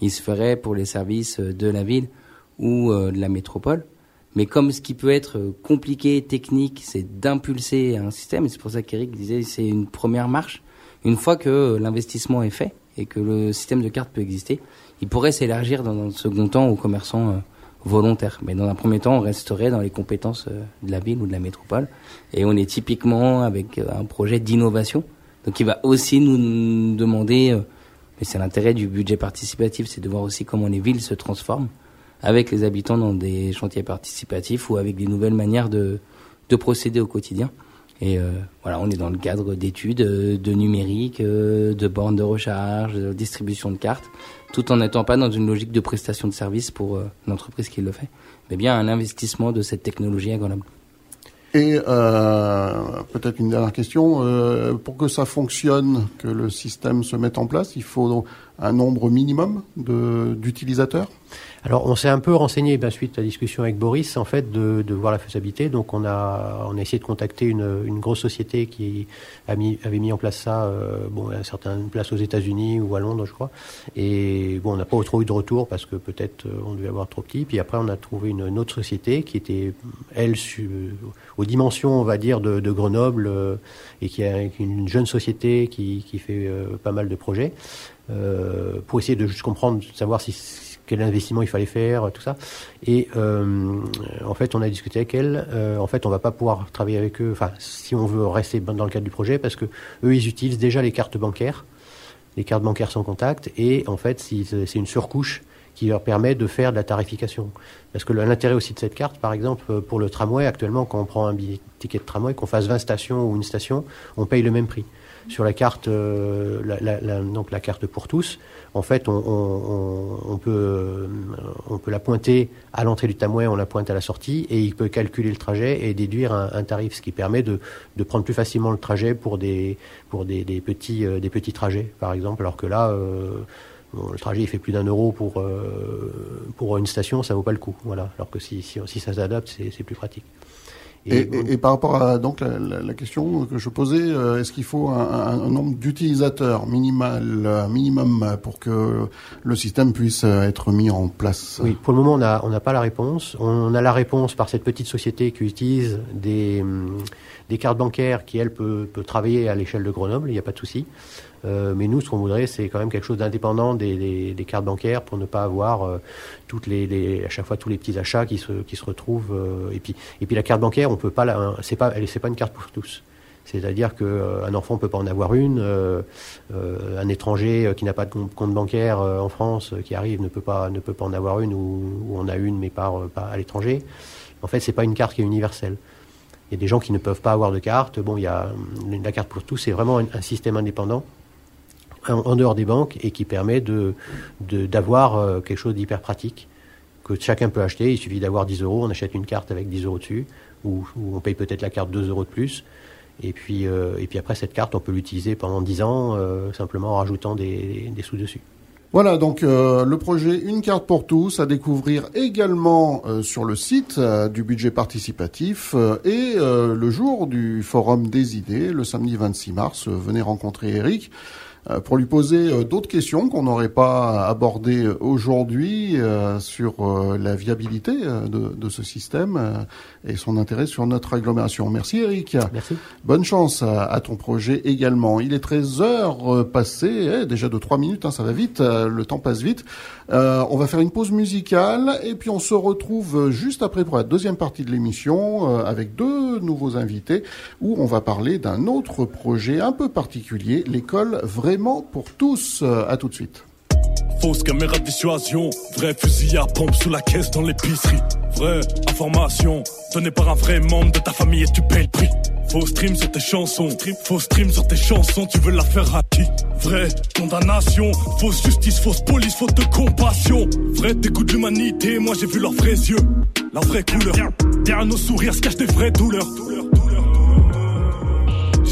Il se ferait pour les services de la ville ou euh, de la métropole. Mais comme ce qui peut être compliqué, technique, c'est d'impulser un système, et c'est pour ça qu'Eric disait c'est une première marche. Une fois que l'investissement est fait et que le système de carte peut exister, il pourrait s'élargir dans un second temps aux commerçants euh, volontaires. Mais dans un premier temps, on resterait dans les compétences euh, de la ville ou de la métropole. Et on est typiquement avec un projet d'innovation donc il va aussi nous demander, euh, mais c'est l'intérêt du budget participatif, c'est de voir aussi comment les villes se transforment avec les habitants dans des chantiers participatifs ou avec des nouvelles manières de, de procéder au quotidien. Et euh, voilà, on est dans le cadre d'études, euh, de numérique, de bornes de recharge, de distribution de cartes, tout en n'étant pas dans une logique de prestation de service pour l'entreprise qui le fait, mais bien un investissement de cette technologie à Grenoble. Et euh, peut-être une dernière question, euh, pour que ça fonctionne, que le système se mette en place, il faut un nombre minimum d'utilisateurs? Alors, on s'est un peu renseigné, ben, suite à la discussion avec Boris, en fait, de, de, voir la faisabilité. Donc, on a, on a essayé de contacter une, une grosse société qui a mis, avait mis en place ça, euh, bon, à certaines places aux États-Unis ou à Londres, je crois. Et bon, on n'a pas trop eu de retour parce que peut-être euh, on devait avoir trop petit. Puis après, on a trouvé une, autre société qui était, elle, aux dimensions, on va dire, de, de Grenoble euh, et qui a une jeune société qui, qui fait euh, pas mal de projets. Euh, pour essayer de juste comprendre, savoir si quel investissement il fallait faire, tout ça. Et euh, en fait, on a discuté avec elle. Euh, en fait, on va pas pouvoir travailler avec eux. Enfin, si on veut rester dans le cadre du projet, parce que eux, ils utilisent déjà les cartes bancaires, les cartes bancaires sans contact, et en fait, c'est une surcouche qui leur permet de faire de la tarification. Parce que l'intérêt aussi de cette carte, par exemple, pour le tramway, actuellement, quand on prend un billet, ticket de tramway, qu'on fasse 20 stations ou une station, on paye le même prix. Sur la carte, euh, donc la carte pour tous, en fait, on, peut, on peut la pointer à l'entrée du tramway, on la pointe à la sortie, et il peut calculer le trajet et déduire un, tarif, ce qui permet de, de, prendre plus facilement le trajet pour des, pour des, des petits, euh, des petits trajets, par exemple, alors que là, euh, le trajet il fait plus d'un euro pour, euh, pour une station, ça vaut pas le coup. Voilà. Alors que si, si, si ça s'adapte, c'est plus pratique. Et, et, par rapport à donc la, la, question que je posais, euh, est-ce qu'il faut un, un nombre d'utilisateurs minimal, euh, minimum pour que le système puisse être mis en place? Oui, pour le moment on n'a on n'a pas la réponse. On a la réponse par cette petite société qui utilise des, hum, des cartes bancaires qui elle peut, peut travailler à l'échelle de Grenoble, il n'y a pas de souci. Euh, mais nous, ce qu'on voudrait, c'est quand même quelque chose d'indépendant des, cartes bancaires pour ne pas avoir euh, à chaque fois tous les petits achats qui se, retrouvent. Euh, et puis, et puis la carte bancaire, on peut pas, c'est pas, c'est pas une carte pour tous. C'est-à-dire qu'un enfant peut pas en avoir une, un étranger qui n'a pas de compte bancaire en France qui arrive ne peut pas ne peut pas en avoir une ou, ou on a une mais pas, à l'étranger. En fait, c'est pas une carte qui est universelle. Il y a des gens qui ne peuvent pas avoir de carte. Bon, il y a la carte pour tous, c'est vraiment un système indépendant en, dehors des banques et qui permet de d'avoir euh, quelque chose d'hyper pratique que chacun peut acheter. Il suffit d'avoir 10 euros, on achète une carte avec 10 euros dessus, ou, on paye peut-être la carte 2 euros de plus. Et puis, euh, et puis après, cette carte, on peut l'utiliser pendant 10 ans, euh, simplement en rajoutant des, des sous dessus. Voilà donc le projet Une carte pour tous à découvrir également sur le site du budget participatif et le jour du forum des idées, le samedi 26 mars. venez rencontrer Eric. Euh, pour lui poser euh, d'autres questions qu'on n'aurait pas abordées aujourd'hui euh, sur la viabilité de, de, ce système et son intérêt sur notre agglomération. Merci Eric. Merci. Bonne chance à, ton projet également. Il est 13 heures passées, eh, déjà de 3 minutes, hein, ça va vite, le temps passe vite. on va faire une pause musicale et puis on se retrouve juste après pour la deuxième partie de l'émission avec deux nouveaux invités où on va parler d'un autre projet un peu particulier, l'école vraie pour tous. Euh, à tout de suite. fausse caméra de dissuasion. Vrai fusil à pompe sous la caisse dans l'épicerie. Vraie information donnée par un vrai membre de ta famille et tu payes le prix. Faux stream sur tes chansons, faux stream sur tes chansons, tu veux la faire à qui? Vraie condamnation, fausse justice, fausse police, faute de compassion. Vrai dégoût de l'humanité, moi j'ai vu leurs vrais yeux, la vraie couleur. Derrière nos sourires se cachent des vraies douleurs.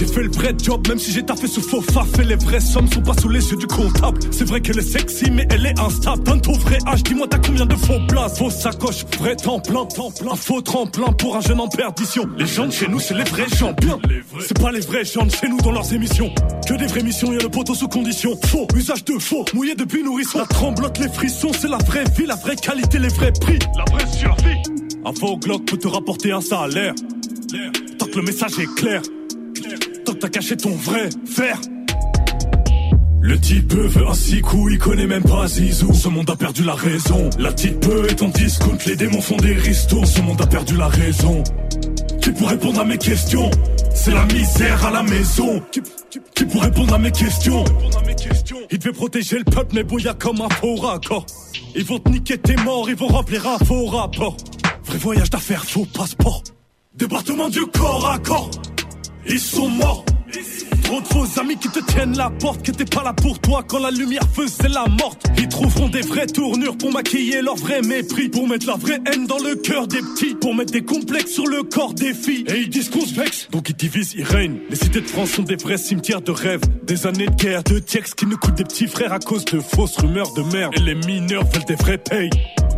J'ai fait le vrai job, même si j'ai taffé sous faux faf et les vraies sommes sont pas sous les yeux du comptable. C'est vrai qu'elle est sexy, mais elle est instable. Donne ton vrai âge, dis-moi t'as combien de faux places. Faux sacoche, vrai temps plein, temps plein. Faux tremplin pour un jeune en perdition. Les gens de chez nous, c'est les vrais champions. C'est pas les vrais gens de chez nous dans leurs émissions. Que des vraies missions, y a le poteau sous condition. Faux, usage de faux, mouillé depuis nourrisson. La tremblote, les frissons, c'est la vraie vie, la vraie qualité, les vrais prix. La vraie survie. Un faux Glock peut te rapporter un salaire. Tant que le message est clair. Tant que t'as caché ton vrai fer. Le type veut un six coups, il connaît même pas Zizou. Ce monde a perdu la raison. La type est en discount, les démons font des ristours. Ce monde a perdu la raison. Qui pour répondre à mes questions? C'est la misère à la maison. Qui pour répondre à mes questions? Il devait protéger le peuple, mais bouilla comme un faux raccord. Ils vont te niquer tes morts, ils vont remplir un faux rapport. Vrai voyage d'affaires, faux passeport. Département du corps à corps. Ils sont morts. Trop de faux amis qui te tiennent la porte, qui étaient pas là pour toi quand la lumière faisait la morte. Ils trouveront des vraies tournures pour maquiller leur vrai mépris, pour mettre la vraie haine dans le cœur des petits, pour mettre des complexes sur le corps des filles. Et ils disent qu'on se vexe, donc ils divisent, ils règnent. Les cités de France sont des vrais cimetières de rêves, des années de guerre, de textes qui nous coûtent des petits frères à cause de fausses rumeurs de merde. Et les mineurs veulent des vrais payes.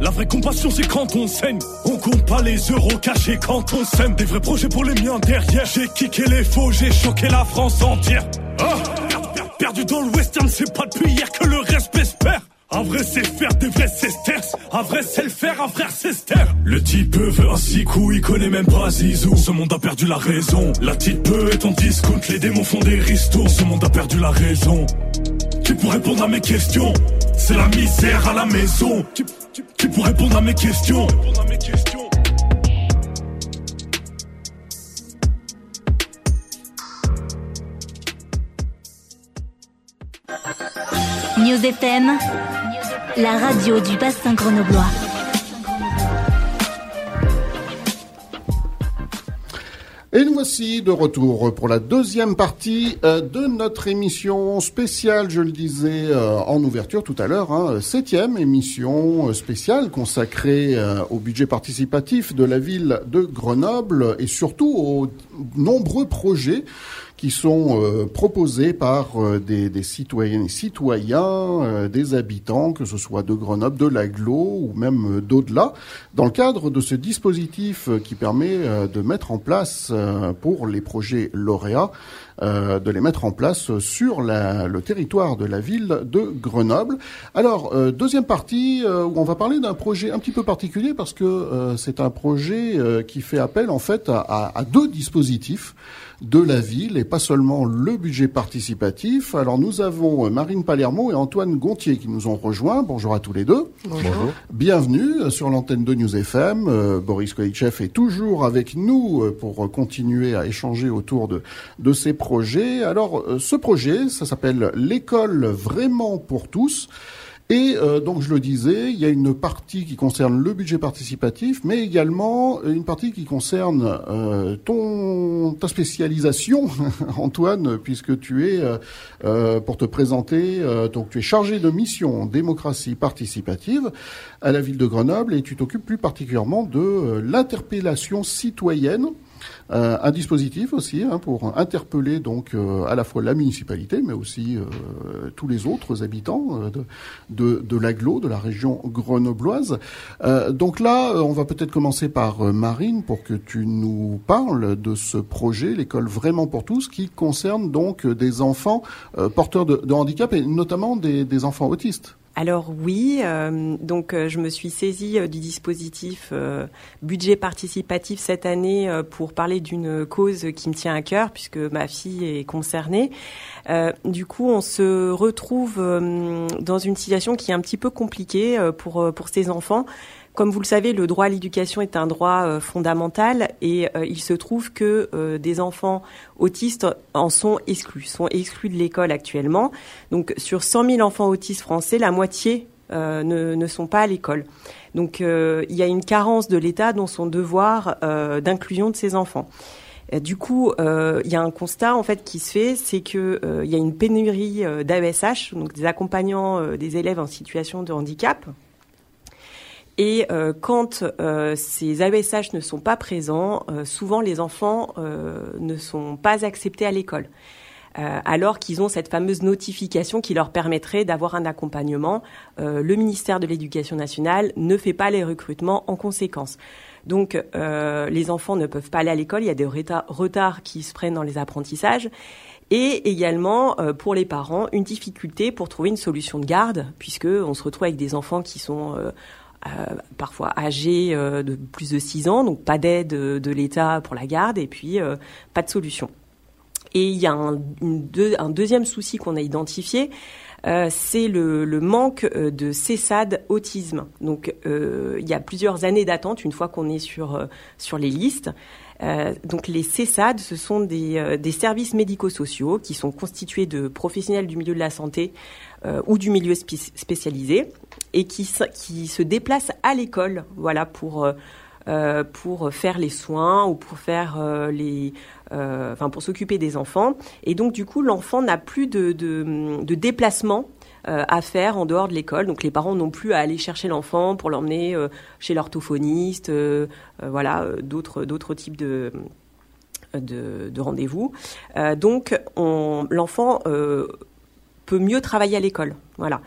La vraie compassion c'est quand on saigne On compte pas les euros cachés quand on sème Des vrais projets pour les miens derrière J'ai kické les faux, j'ai choqué la France entière Ah, per- per- Perdu dans le western, c'est pas depuis hier que le respect se perd un vrai c'est faire, des vrais sterz. Un vrai c'est le faire, un frère c'est ster. Le type veut un six coups, il connaît même pas Zizou. Ce monde a perdu la raison. La type est en discount, les démons font des ristours. Ce monde a perdu la raison. Qui pour répondre à mes questions C'est la misère à la maison. Qui pour répondre à mes questions News FM, la radio du bassin grenoblois. Et nous voici de retour pour la deuxième partie euh, de notre émission spéciale, je le disais euh, en ouverture tout à l'heure, hein, septième émission euh, spéciale consacrée au budget participatif de la ville de Grenoble et surtout aux nombreux projets qui sont euh, proposés par euh, des, citoyennes et citoyens, euh, des habitants, que ce soit de Grenoble, de l'Aglo ou même d'au-delà, dans le cadre de ce dispositif qui permet de mettre en place pour les projets lauréats, de les mettre en place sur le territoire de la ville de Grenoble. Alors, deuxième partie où on va parler d'un projet un petit peu particulier parce que c'est un projet qui fait appel en fait à deux dispositifs de la ville et pas seulement le budget participatif. Alors nous avons euh, Marine Palermo et Antoine Gontier qui nous ont rejoints. Bonjour à tous les deux. Bonjour. Bienvenue euh, sur l'antenne de News FM. Euh, Boris Koïtchev est toujours avec nous pour continuer à échanger autour de, de ces projets. Alors ce projet, ça s'appelle l'école vraiment pour tous. Et euh, donc je le disais, il y a une partie qui concerne le budget participatif, mais également une partie qui concerne euh, ton ta spécialisation, Antoine, puisque tu es euh, pour te présenter, donc tu es chargé de mission démocratie participative à la ville de Grenoble et tu t'occupes plus particulièrement de l'interpellation citoyenne. Euh, un dispositif aussi hein, pour interpeller donc euh, à la fois la municipalité, mais aussi euh, tous les autres habitants de, de, de l'agglo, de la région grenobloise. Donc là, on va peut-être commencer par Marine pour que tu nous parles de ce projet, l'école vraiment pour tous, qui concerne donc des enfants porteurs de, de handicap et notamment des enfants autistes. Alors oui, euh, donc euh, je me suis saisie euh, du dispositif budget participatif cette année pour parler d'une cause qui me tient à cœur puisque ma fille est concernée. Du coup, on se retrouve dans une situation qui est un petit peu compliquée pour pour ces enfants Comme vous le savez, le droit à l'éducation est un droit euh, fondamental et euh, il se trouve que euh, des enfants autistes en sont exclus, sont exclus de l'école actuellement. Donc sur 100 000 enfants autistes français, la moitié ne, sont pas à l'école. Donc il y a une carence de l'État dans son devoir d'inclusion de ces enfants. Du coup, il y a un constat en fait qui se fait, c'est que il y a une pénurie d'AESH, donc des accompagnants des élèves en situation de handicap, et euh, quand euh, ces AESH ne sont pas présents, euh, souvent les enfants ne sont pas acceptés à l'école. alors qu'ils ont cette fameuse notification qui leur permettrait d'avoir un accompagnement. le ministère de l'Éducation nationale ne fait pas les recrutements en conséquence. Donc les enfants ne peuvent pas aller à l'école, il y a des retards qui se prennent dans les apprentissages. Et également, pour les parents, une difficulté pour trouver une solution de garde, puisque on se retrouve avec des enfants qui sont euh, parfois âgés euh, de plus de 6 ans, donc pas d'aide de l'État pour la garde et puis euh, pas de solution. Et il y a un, un deuxième souci qu'on a identifié, euh, c'est le, le, manque de CESAD autisme. Donc euh, il y a plusieurs années d'attente une fois qu'on est sur, sur les listes. Euh, donc les CESAD, ce sont des, des services médico-sociaux qui sont constitués de professionnels du milieu de la santé ou du milieu spécialisé et qui, qui se déplacent à l'école, voilà, pour euh, euh, pour faire les soins ou pour faire euh, les, enfin pour s'occuper des enfants. Et donc du coup, l'enfant n'a plus de, de, de déplacement à faire en dehors de l'école. Donc les parents n'ont plus à aller chercher l'enfant pour l'emmener chez l'orthophoniste, voilà, d'autres d'autres types de de, de rendez-vous. donc l'enfant peut mieux travailler à l'école, voilà.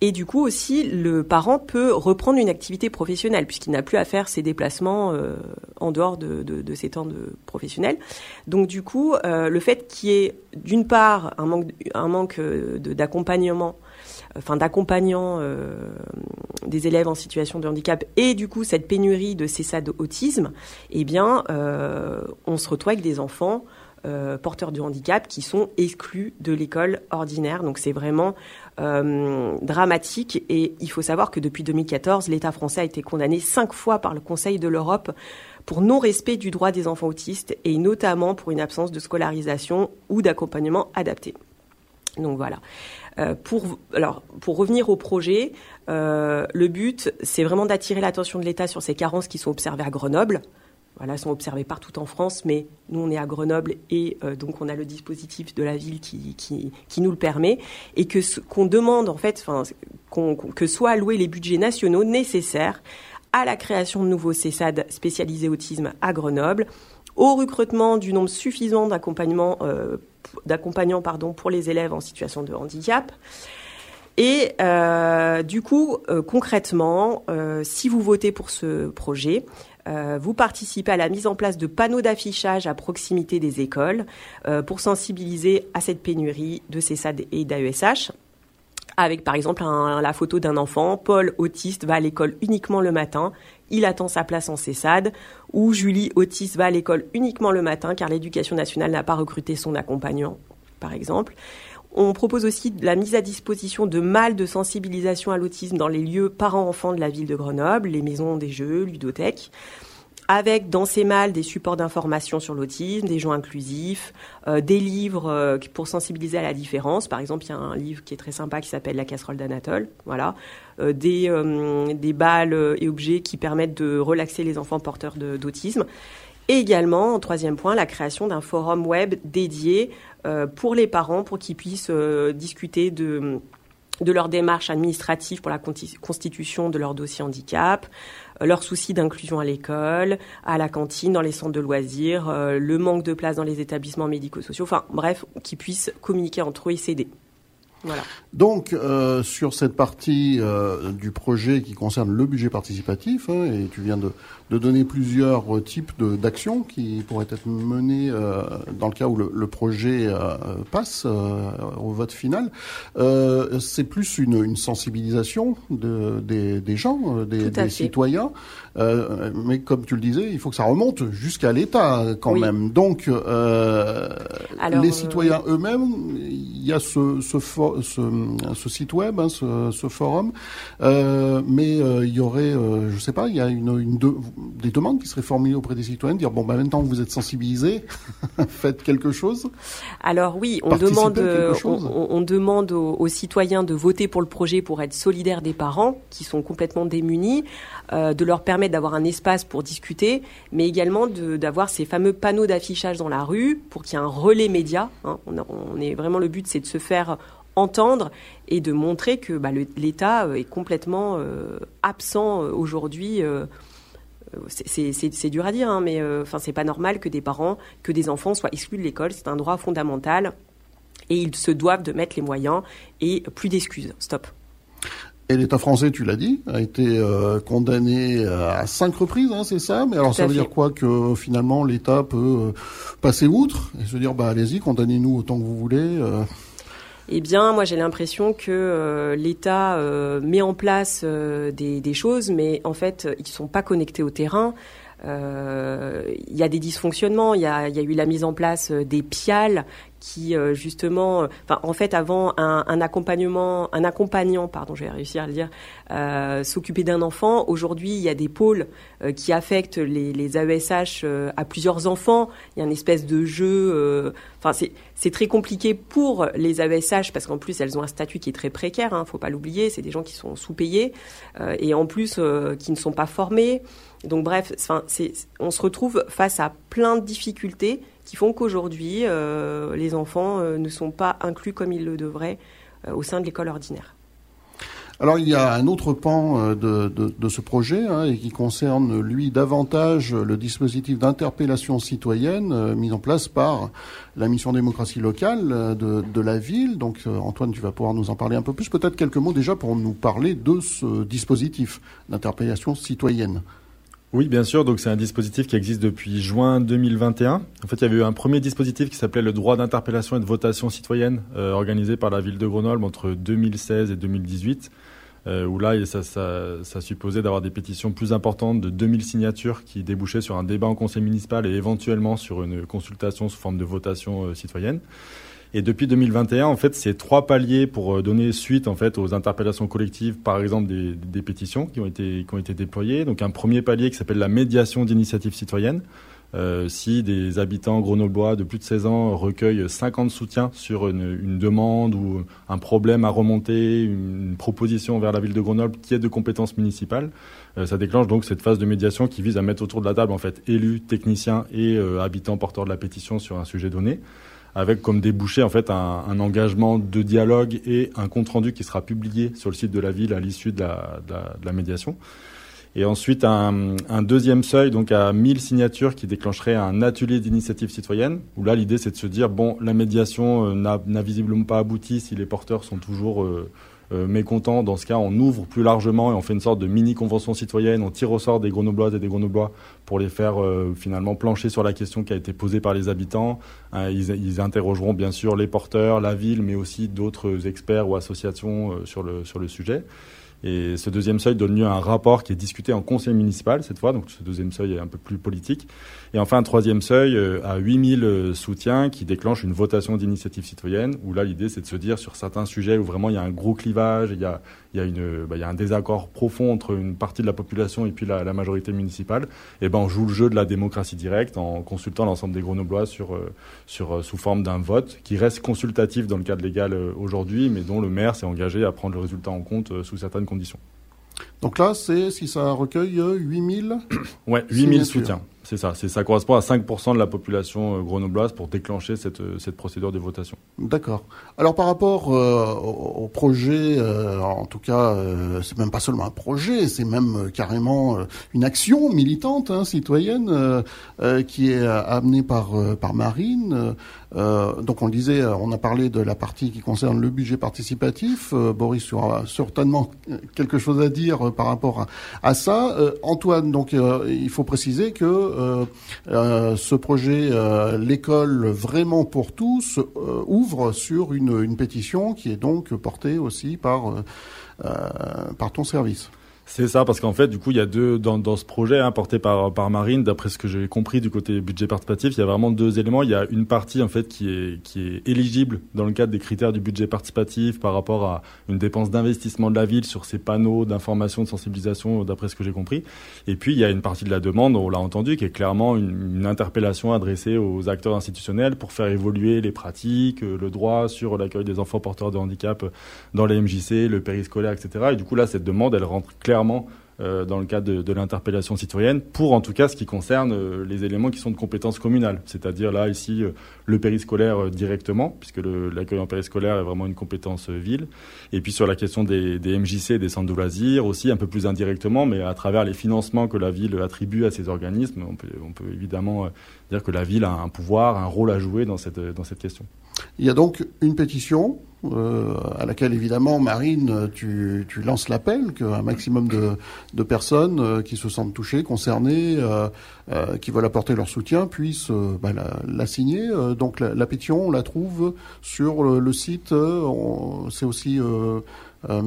Et du coup aussi, le parent peut reprendre une activité professionnelle puisqu'il n'a plus à faire ses déplacements euh, en dehors de, ses temps de professionnels. Donc du coup, euh, le fait qu'il y ait d'une part un manque, un manque euh, d'accompagnement, enfin d'accompagnant des élèves en situation de handicap et du coup cette pénurie de CESAD autisme, eh bien, on se retrouve avec des enfants euh, porteurs de handicap qui sont exclus de l'école ordinaire. Donc c'est vraiment euh, dramatique et il faut savoir que depuis 2014, l'État français a été condamné cinq fois par le Conseil de l'Europe pour non-respect du droit des enfants autistes et notamment pour une absence de scolarisation ou d'accompagnement adapté. Donc voilà. Euh, pour, alors, pour revenir au projet, le but, c'est vraiment d'attirer l'attention de l'État sur ces carences qui sont observées à Grenoble voilà, sont observés partout en France, mais nous on est à Grenoble et euh, donc on a le dispositif de la ville qui, qui, nous le permet et que qu'on demande en fait, enfin, que soient alloués les budgets nationaux nécessaires à la création de nouveaux CESAD spécialisés autisme à Grenoble, au recrutement du nombre suffisant euh, d'accompagnants pardon pour les élèves en situation de handicap. Et euh, du coup, euh, concrètement, euh, si vous votez pour ce projet, euh, vous participez à la mise en place de panneaux d'affichage à proximité des écoles euh, pour sensibiliser à cette pénurie de CESAD et d'AESH. Avec par exemple la photo d'un enfant, Paul autiste va à l'école uniquement le matin, il attend sa place en CESAD, ou Julie autiste va à l'école uniquement le matin car l'éducation nationale n'a pas recruté son accompagnant, par exemple. On propose aussi la mise à disposition de malles de sensibilisation à l'autisme dans les lieux parents-enfants de la ville de Grenoble, les maisons des jeux, ludothèques avec dans ces malles des supports d'information sur l'autisme, des joints inclusifs, euh, des livres euh, pour sensibiliser à la différence. Par exemple, il y a un livre qui est très sympa qui s'appelle La casserole d'Anatole. Voilà, euh, des balles et objets qui permettent de relaxer les enfants porteurs d'autisme. Et également, en troisième point, la création d'un forum web dédié euh, pour les parents, pour qu'ils puissent euh, discuter de de leur démarche administrative pour la constitution de leur dossier handicap, euh, leurs soucis d'inclusion à l'école, à la cantine, dans les centres de loisirs, le manque de place dans les établissements médico-sociaux, enfin bref, qu'ils puissent communiquer entre eux et s'aider. Voilà. Donc, euh, sur cette partie euh, du projet qui concerne le budget participatif, hein, et tu viens de, de, donner plusieurs types d'actions qui pourraient être menées euh, dans le cas où le, le projet euh, passe euh, au vote final, c'est plus une, une, sensibilisation de, des, des gens, des, des citoyens, mais comme tu le disais, il faut que ça remonte jusqu'à l'État quand même. Donc, Alors, les citoyens eux-mêmes, il y a ce, ce, ce, site web, hein, ce, forum, mais il y aurait, je sais pas, il y a une, des demandes qui seraient formulées auprès des citoyens, dire bon, bah, maintenant que vous êtes sensibilisés, faites quelque chose. Alors oui, on demande, on, demande aux, citoyens de voter pour le projet pour être solidaires des parents qui sont complètement démunis, de leur permettre d'avoir un espace pour discuter, mais également d'avoir ces fameux panneaux d'affichage dans la rue pour qu'il y ait un relais média. Hein. On, est vraiment le but, c'est de se faire entendre et de montrer que bah, l'État est complètement euh, absent euh, aujourd'hui. Euh, c'est dur à dire, hein, mais enfin c'est pas normal que des parents, que des enfants soient exclus de l'école. C'est un droit fondamental et ils se doivent de mettre les moyens et plus d'excuses. Stop. Et l'État français, tu l'as dit, a été euh, condamné à cinq reprises, hein, c'est ça? Mais alors ça veut dire quoi? Que finalement l'État peut euh, passer outre et se dire bah allez-y, condamnez-nous autant que vous voulez. Euh? Eh bien, moi j'ai l'impression que l'État met en place des, des, choses, mais en fait ils sont pas connectés au terrain. Il y a des dysfonctionnements, il y a, y a, eu la mise en place des piales qui euh, justement, euh, en fait avant un, accompagnement, un accompagnant, pardon, je vais réussir à le dire, euh, s'occuper d'un enfant. Aujourd'hui, il y a des pôles euh, qui affectent les, les AESH à plusieurs enfants. Il y a une espèce de jeu. Enfin, c'est très compliqué pour les AESH parce qu'en plus elles ont un statut qui est très précaire. Hein, faut pas l'oublier. C'est des gens qui sont sous-payés et en plus qui ne sont pas formés. Donc bref, on se retrouve face à plein de difficultés qui font qu'aujourd'hui, euh, les enfants euh, ne sont pas inclus comme ils le devraient euh, au sein de l'école ordinaire. Alors il y a un autre pan de, de, ce projet hein, et qui concerne lui davantage le dispositif d'interpellation citoyenne mis en place par la mission démocratie locale de, de, la ville. Donc Antoine, tu vas pouvoir nous en parler un peu plus. Peut-être quelques mots déjà pour nous parler de ce dispositif d'interpellation citoyenne. Oui, bien sûr. Donc c'est un dispositif qui existe depuis juin 2021. En fait, il y avait eu un premier dispositif qui s'appelait le droit d'interpellation et de votation citoyenne, euh, organisé par la ville de Grenoble entre 2016 et 2018. Euh, où là, ça, ça, ça supposait d'avoir des pétitions plus importantes de 2000 signatures qui débouchaient sur un débat en conseil municipal et éventuellement sur une consultation sous forme de votation euh, citoyenne. Et depuis 2021, en fait, c'est trois paliers pour euh, donner suite en fait aux interpellations collectives, par exemple des, pétitions qui ont été qui ont été déployées. Donc un premier palier qui s'appelle la médiation d'initiatives citoyennes. Euh, si des habitants grenoblois de plus de 16 ans recueillent 50 soutiens sur une, demande ou un problème à remonter, une proposition vers la ville de Grenoble qui est de compétence municipale, euh, ça déclenche donc cette phase de médiation qui vise à mettre autour de la table en fait élus, techniciens et habitants porteurs de la pétition sur un sujet donné avec comme débouché en fait un, engagement de dialogue et un compte rendu qui sera publié sur le site de la ville à l'issue de la, médiation. Et ensuite un, deuxième seuil donc à 1000 signatures qui déclencherait un atelier d'initiative citoyenne où là l'idée c'est de se dire bon la médiation euh, n'a visiblement pas abouti si les porteurs sont toujours euh, mécontents. Dans ce cas, on ouvre plus largement et on fait une sorte de mini convention citoyenne. On tire au sort des grenobloises et des grenoblois pour les faire euh, finalement plancher sur la question qui a été posée par les habitants. Euh, ils, ils, interrogeront bien sûr les porteurs, la ville, mais aussi d'autres experts ou associations euh, sur le sur le sujet. Et ce deuxième seuil donne lieu à un rapport qui est discuté en conseil municipal cette fois, donc ce deuxième seuil est un peu plus politique. Et enfin un troisième seuil euh, à 8000 euh, soutiens qui déclenche une votation d'initiative citoyenne, où là l'idée c'est de se dire sur certains sujets où vraiment il y a un gros clivage, il y a, il y a, une, bah, il y a un désaccord profond entre une partie de la population et puis la, la majorité municipale, et ben on joue le jeu de la démocratie directe en consultant l'ensemble des Grenoblois sur, euh, sur, sous forme d'un vote qui reste consultatif dans le cadre légal aujourd'hui, mais dont le maire s'est engagé à prendre le résultat en compte sous certaines conditions conditions. Donc là, c'est si ça recueille 8000 Ouais, 8000 soutiens. C'est ça, ça correspond à 5% de la population euh, grenobloise pour déclencher cette, euh, cette procédure de votation. D'accord. Alors par rapport euh, au, projet, en tout cas, euh, c'est même pas seulement un projet, c'est même carrément une action militante, hein, citoyenne, qui est amenée par par Marine. Donc on disait, on a parlé de la partie qui concerne le budget participatif. Boris aura certainement quelque chose à dire par rapport à, ça. Antoine, donc il faut préciser que euh, euh, ce projet, euh, l'école vraiment pour tous, ouvre sur une, une, pétition qui est donc portée aussi par, par ton service. C'est ça, parce qu'en fait, du coup, il y a deux dans, dans ce projet hein, porté par par Marine, d'après ce que j'ai compris du côté budget participatif, il y a vraiment deux éléments. Il y a une partie en fait qui est qui est éligible dans le cadre des critères du budget participatif par rapport à une dépense d'investissement de la ville sur ces panneaux d'information, de sensibilisation, d'après ce que j'ai compris. Et puis il y a une partie de la demande, on l'a entendu, qui est clairement une, une interpellation adressée aux acteurs institutionnels pour faire évoluer les pratiques, euh, le droit sur l'accueil des enfants porteurs de handicap dans les MJC, le périscolaire, etc. Et du coup là, cette demande, elle rentre clairement clairement euh, dans le cadre de, l'interpellation citoyenne, pour en tout cas ce qui concerne euh, les éléments qui sont de compétence communale, c'est-à-dire là ici euh, le périscolaire directement, puisque l'accueil en périscolaire est vraiment une compétence ville, et puis sur la question des, MJC, des centres de loisirs aussi un peu plus indirectement, mais à travers les financements que la ville attribue à ces organismes, on peut évidemment dire que la ville a un pouvoir, un rôle à jouer dans cette, dans cette question. Il y a donc une pétition euh, à laquelle évidemment Marine, tu, tu lances l'appel qu'un maximum de, de personnes euh, qui se sentent touchées, concernées, euh, qui veulent apporter leur soutien puissent bah, la, signer. donc la, la, pétition, on la trouve sur le, le site. C'est aussi euh,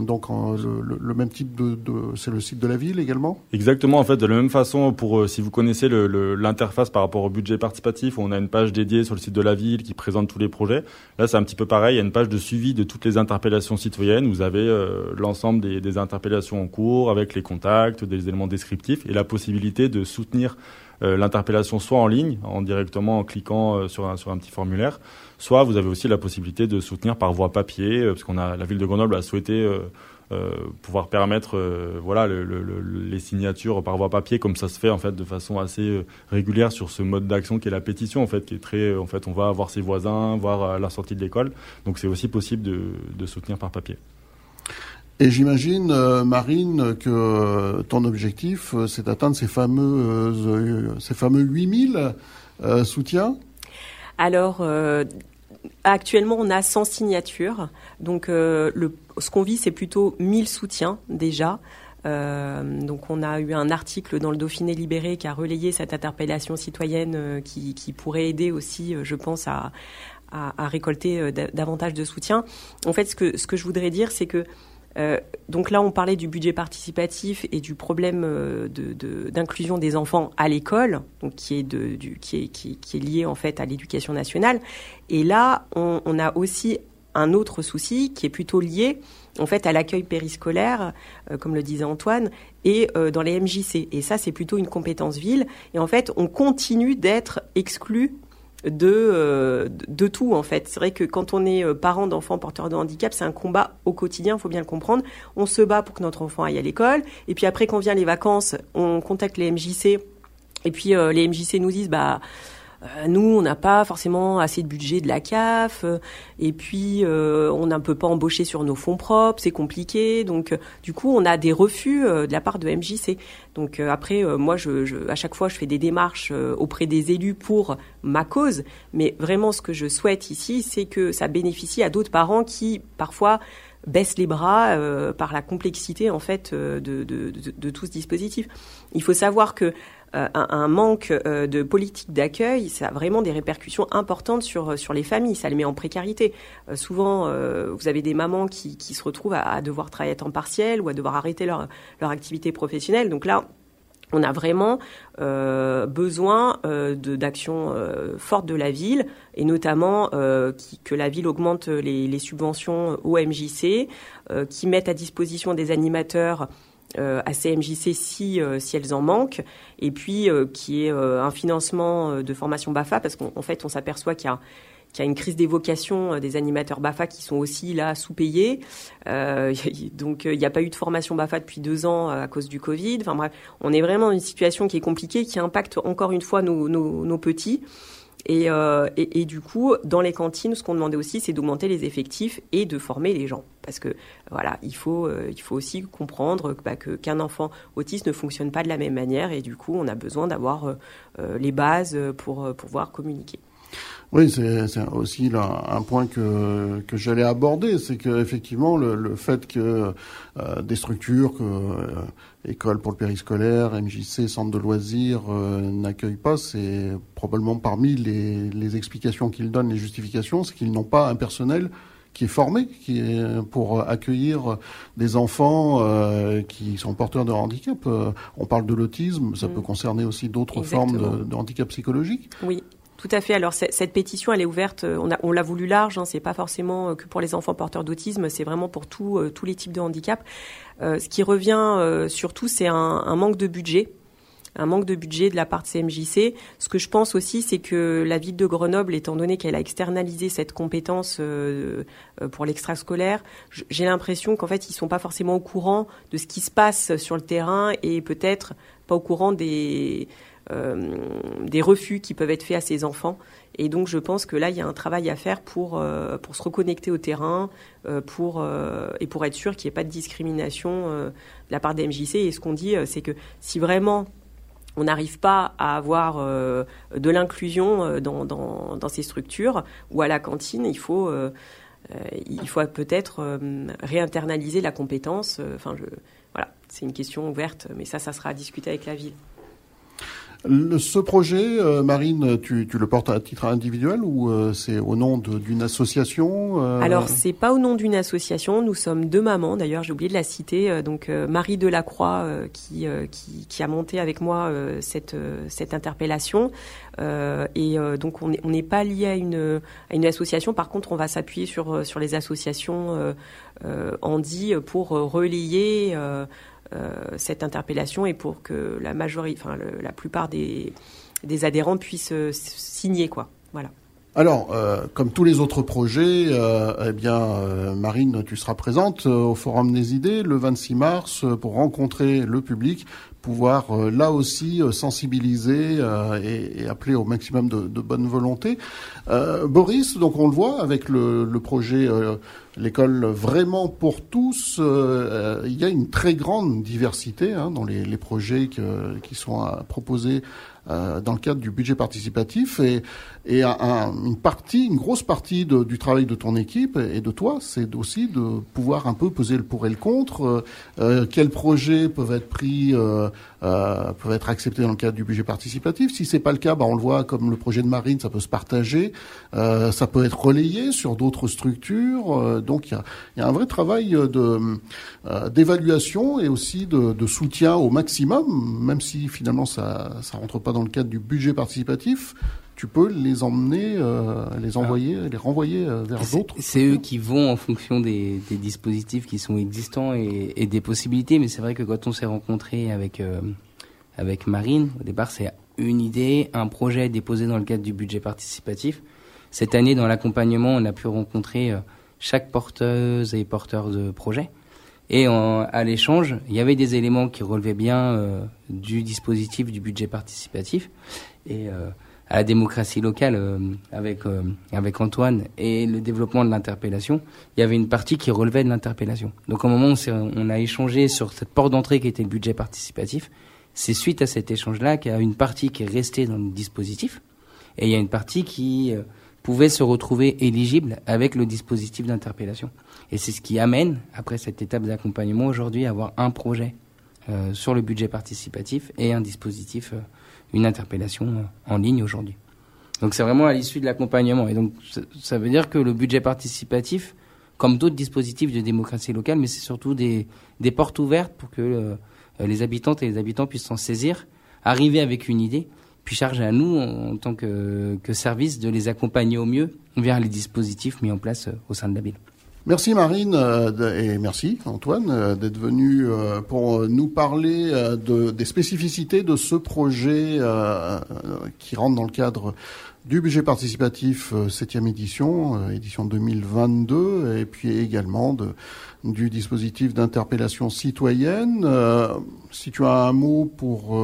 donc le, le, même type de, de c'est le site de la ville également? Exactement en fait de la même façon pour euh, si vous connaissez l'interface par rapport au budget participatif on a une page dédiée sur le site de la ville qui présente tous les projets. Là c'est un petit peu pareil, il y a une page de suivi de toutes les interpellations citoyennes. Vous avez euh, l'ensemble des, des interpellations en cours avec les contacts, des éléments descriptifs et la possibilité de soutenir l'interpellation soit en ligne, en directement en cliquant sur un, sur un petit formulaire, soit vous avez aussi la possibilité de soutenir par voie papier, euh, parce qu'on a la ville de Grenoble a souhaité euh, pouvoir permettre euh, voilà le, le, les signatures par voie papier comme ça se fait en fait de façon assez régulière sur ce mode d'action qui est la pétition en fait qui est très en fait on va voir ses voisins voir à la sortie de l'école donc c'est aussi possible de, de soutenir par papier. Et j'imagine, euh, Marine, que ton objectif, euh, c'est d'atteindre ces fameux, euh, ces fameux 8000 euh, soutiens? Alors, actuellement, on a 100 signatures. Donc, le, ce qu'on vit, c'est plutôt 1000 soutiens déjà. Euh, donc on a eu un article dans le Dauphiné libéré qui a relayé cette interpellation citoyenne euh, qui, qui, pourrait aider aussi, euh, je pense, à, à, récolter davantage de soutien. En fait, ce que je voudrais dire, c'est que euh, donc là, on parlait du budget participatif et du problème euh, d'inclusion de, des enfants à l'école, qui est, qui, est, lié en fait à l'éducation nationale. Et là, on, a aussi un autre souci qui est plutôt lié en fait à l'accueil périscolaire, euh, comme le disait Antoine, et dans les MJC. Et ça, c'est plutôt une compétence ville. Et en fait, on continue d'être exclu de, euh, de tout en fait. C'est vrai que quand on est euh, parent d'enfants porteurs de handicap, c'est un combat au quotidien, il faut bien le comprendre. On se bat pour que notre enfant aille à l'école, et puis après quand vient les vacances, on contacte les MJC, et puis euh, les MJC nous disent bah nous, on n'a pas forcément assez de budget de la CAF, euh, et puis euh, on ne peut pas embaucher sur nos fonds propres, c'est compliqué. Donc, du coup, on a des refus de la part de MJC. Donc après, moi, je, à chaque fois, je fais des démarches auprès des élus pour ma cause, mais vraiment, ce que je souhaite ici, c'est que ça bénéficie à d'autres parents qui, parfois, baissent les bras euh, par la complexité en fait de, de, tout ce dispositif. Il faut savoir que euh, un, un, manque euh, de politique d'accueil, ça a vraiment des répercussions importantes sur, euh, sur les familles, ça les met en précarité. souvent, vous avez des mamans qui, qui se retrouvent à, devoir travailler à temps partiel ou à devoir arrêter leur, leur activité professionnelle. Donc là, on a vraiment euh, besoin euh, d'actions euh, fortes de la ville et notamment que la ville augmente les, subventions au MJC, qui mette à disposition des animateurs euh, à CMJC si, euh, si elles en manquent, et puis euh, qui est un financement de formation BAFA, parce qu'en fait, on s'aperçoit qu'il y a qu'il y a une crise des vocations des animateurs BAFA qui sont aussi là sous-payés. Euh, donc il n'y a pas eu de formation BAFA depuis deux ans à cause du Covid. Enfin bref, on est vraiment dans une situation qui est compliquée, qui impacte encore une fois nos, nos, nos petits. Et, euh, et, du coup, dans les cantines, ce qu'on demandait aussi, c'est d'augmenter les effectifs et de former les gens. Parce que voilà, il faut, euh, il faut aussi comprendre bah, qu'un enfant autiste ne fonctionne pas de la même manière et du coup, on a besoin d'avoir euh, les bases pour pouvoir communiquer. Oui, c'est aussi là, un point que, que j'allais aborder, c'est qu'effectivement le, le fait que euh, des structures, que euh, école pour le périscolaire, MJC, centre de loisirs euh, n'accueillent pas, c'est probablement parmi les, les explications qu'ils donnent, les justifications, c'est qu'ils n'ont pas un personnel qui est formé, qui est pour accueillir des enfants euh, qui sont porteurs de handicap. On parle de l'autisme, ça mm. peut concerner aussi d'autres formes de, de, handicap psychologique. Oui. Tout à fait. Alors cette pétition, elle est ouverte. Euh, on, l'a voulu large. Hein, c'est pas forcément que pour les enfants porteurs d'autisme. C'est vraiment pour tout, tous les types de handicap. Euh, ce qui revient surtout, c'est un, un, manque de budget un manque de budget de la part de CMJC. Ce que je pense aussi, c'est que la ville de Grenoble, étant donné qu'elle a externalisé cette compétence euh, euh, pour l'extrascolaire, j'ai l'impression qu'en fait, ils sont pas forcément au courant de ce qui se passe sur le terrain et peut-être pas au courant des euh, des refus qui peuvent être faits à ces enfants. Et donc, je pense que là, il y a un travail à faire pour pour se reconnecter au terrain, pour et pour être sûr qu'il n'y ait pas de discrimination de la part des MJC. Et ce qu'on dit, c'est que si vraiment on n'arrive pas à avoir euh, de l'inclusion euh, dans, ces structures ou à la cantine, il faut, euh, faut peut-être réinternaliser la compétence. Enfin, voilà, c'est une question ouverte, mais ça, ça sera à discuter avec la ville ce projet, euh, Marine, tu, le portes à titre individuel ou euh, c'est au nom d'une association euh Alors, c'est pas au nom d'une association. Nous sommes deux mamans. D'ailleurs, j'ai oublié de la citer. donc, Marie Delacroix qui, qui, a monté avec moi cette, cette interpellation. et donc, on n'est pas lié à une, à une association. Par contre, on va s'appuyer sur, sur les associations Andy pour relayer euh, cette interpellation et pour que la majorité, enfin la plupart des, des adhérents puissent euh, signer quoi. Voilà. Alors, euh, comme tous les autres projets, euh, eh bien, euh, Marine, tu seras présente au Forum des idées le 26 mars pour rencontrer le public, pouvoir là aussi sensibiliser et, et, appeler au maximum de, bonne volonté. Boris, donc on le voit avec le, le projet l'école vraiment pour tous. il y a une très grande diversité hein, dans les, projets qui sont proposés euh, dans le cadre du budget participatif et, et un, une partie, une grosse partie de, du travail de ton équipe et de toi, c'est aussi de pouvoir un peu peser le pour et le contre. Euh, euh quels projets peuvent être pris, euh, euh, peuvent être acceptés dans le cadre du budget participatif? Si c'est pas le cas, bah, on le voit comme le projet de Marine, ça peut se partager, ça peut être relayé sur d'autres structures. donc il y a, y a, un vrai travail de d'évaluation et aussi de, de, soutien au maximum, même si finalement ça ça rentre pas dans le cadre du budget participatif, tu peux les emmener, euh, les envoyer, les renvoyer euh, vers d'autres. C'est eux qui vont en fonction des, dispositifs qui sont existants et, des possibilités. Mais c'est vrai que quand on s'est rencontré avec euh, avec Marine, au départ, c'est une idée, un projet déposé dans le cadre du budget participatif. Cette année, dans l'accompagnement, on a pu rencontrer chaque porteuse et porteur de projet. Et à l'échange, il y avait des éléments qui relevaient bien du dispositif du budget participatif et à la démocratie locale euh, avec avec Antoine et le développement de l'interpellation, il y avait une partie qui relevait de l'interpellation. Donc au moment où on a échangé sur cette porte d'entrée qui était le budget participatif, c'est suite à cet échange-là qu'il y a une partie qui est restée dans le dispositif et il y a une partie qui pouvait se retrouver éligible avec le dispositif d'interpellation. Et c'est ce qui amène, après cette étape d'accompagnement aujourd'hui, à avoir un projet euh, sur le budget participatif et un dispositif, euh, une interpellation euh, en ligne aujourd'hui. Donc c'est vraiment à l'issue de l'accompagnement. Et donc ça veut dire que le budget participatif, comme d'autres dispositifs de démocratie locale, mais c'est surtout des, des portes ouvertes pour que les habitantes et les habitants puissent s'en saisir, arriver avec une idée, puis charge à nous, en, tant que, que service, de les accompagner au mieux vers les dispositifs mis en place au sein de la ville. Merci Marine euh, et merci Antoine euh, d'être venu euh, pour nous parler de, des spécificités de ce projet qui rentre dans le cadre du budget participatif 7e édition, édition 2022, et puis également du dispositif d'interpellation citoyenne. si tu as un mot pour,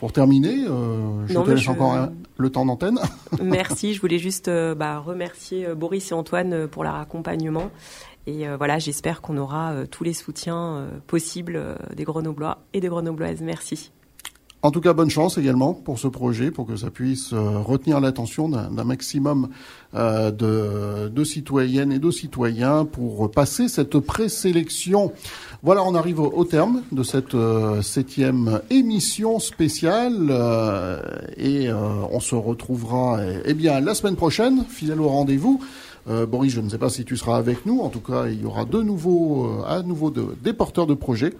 pour, terminer, euh, je te laisse encore le temps d'antenne. Merci, je voulais juste euh, bah, remercier euh, Boris et Antoine pour leur accompagnement. Et voilà, j'espère qu'on aura tous les soutiens possibles des Grenoblois et des Grenobloises. Merci. En tout cas, bonne chance également pour ce projet, pour que ça puisse retenir l'attention d'un maximum de, de, citoyennes et de citoyens pour passer cette présélection voilà, on arrive au, terme de cette euh, septième émission spéciale euh, et euh, on se retrouvera eh, bien la semaine prochaine, fidèle au rendez-vous. Boris, je ne sais pas si tu seras avec nous. En tout cas, il y aura de nouveaux, à nouveau de, des porteurs de projets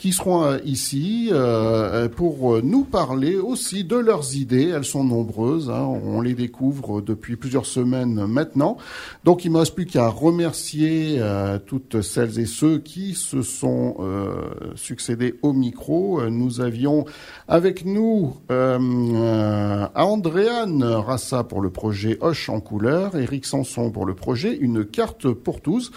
qui seront euh, ici euh, pour nous parler aussi de leurs idées. Elles sont nombreuses, hein. on les découvre depuis plusieurs semaines maintenant. Donc il ne me reste plus qu'à remercier euh, toutes celles et ceux qui se sont succédés au micro. Nous avions avec nous Andréane Rassa pour le projet Hoche en couleur, Eric Sanson pour le projet Une carte pour tous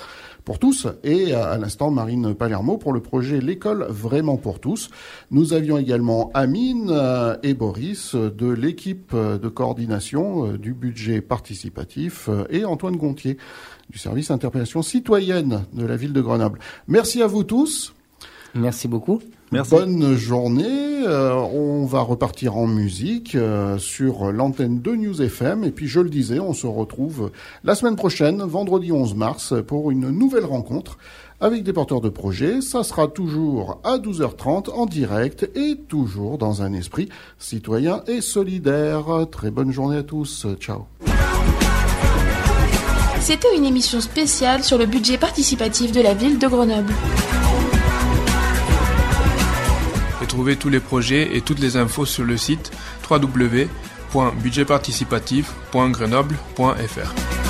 pour tous et à l'instant Marine Palermo pour le projet L'école vraiment pour tous. Nous avions également Amine euh, et Boris de l'équipe de coordination euh, du budget participatif euh, et Antoine Gontier du service interpellation citoyenne de la ville de Grenoble. Merci à vous tous. Merci beaucoup. Bonne journée. Euh, on va repartir en musique euh, sur l'antenne de News FM. Et puis, je le disais, on se retrouve la semaine prochaine, vendredi 11 mars, pour une nouvelle rencontre avec des porteurs de projets. Ça sera toujours à 12h30 en direct et toujours dans un esprit citoyen et solidaire. Très bonne journée à tous. Ciao. C'était une émission spéciale sur le budget participatif de la ville de Grenoble. Retrouvez tous les projets et toutes les infos sur le site www.budgetparticipatif.grenoble.fr.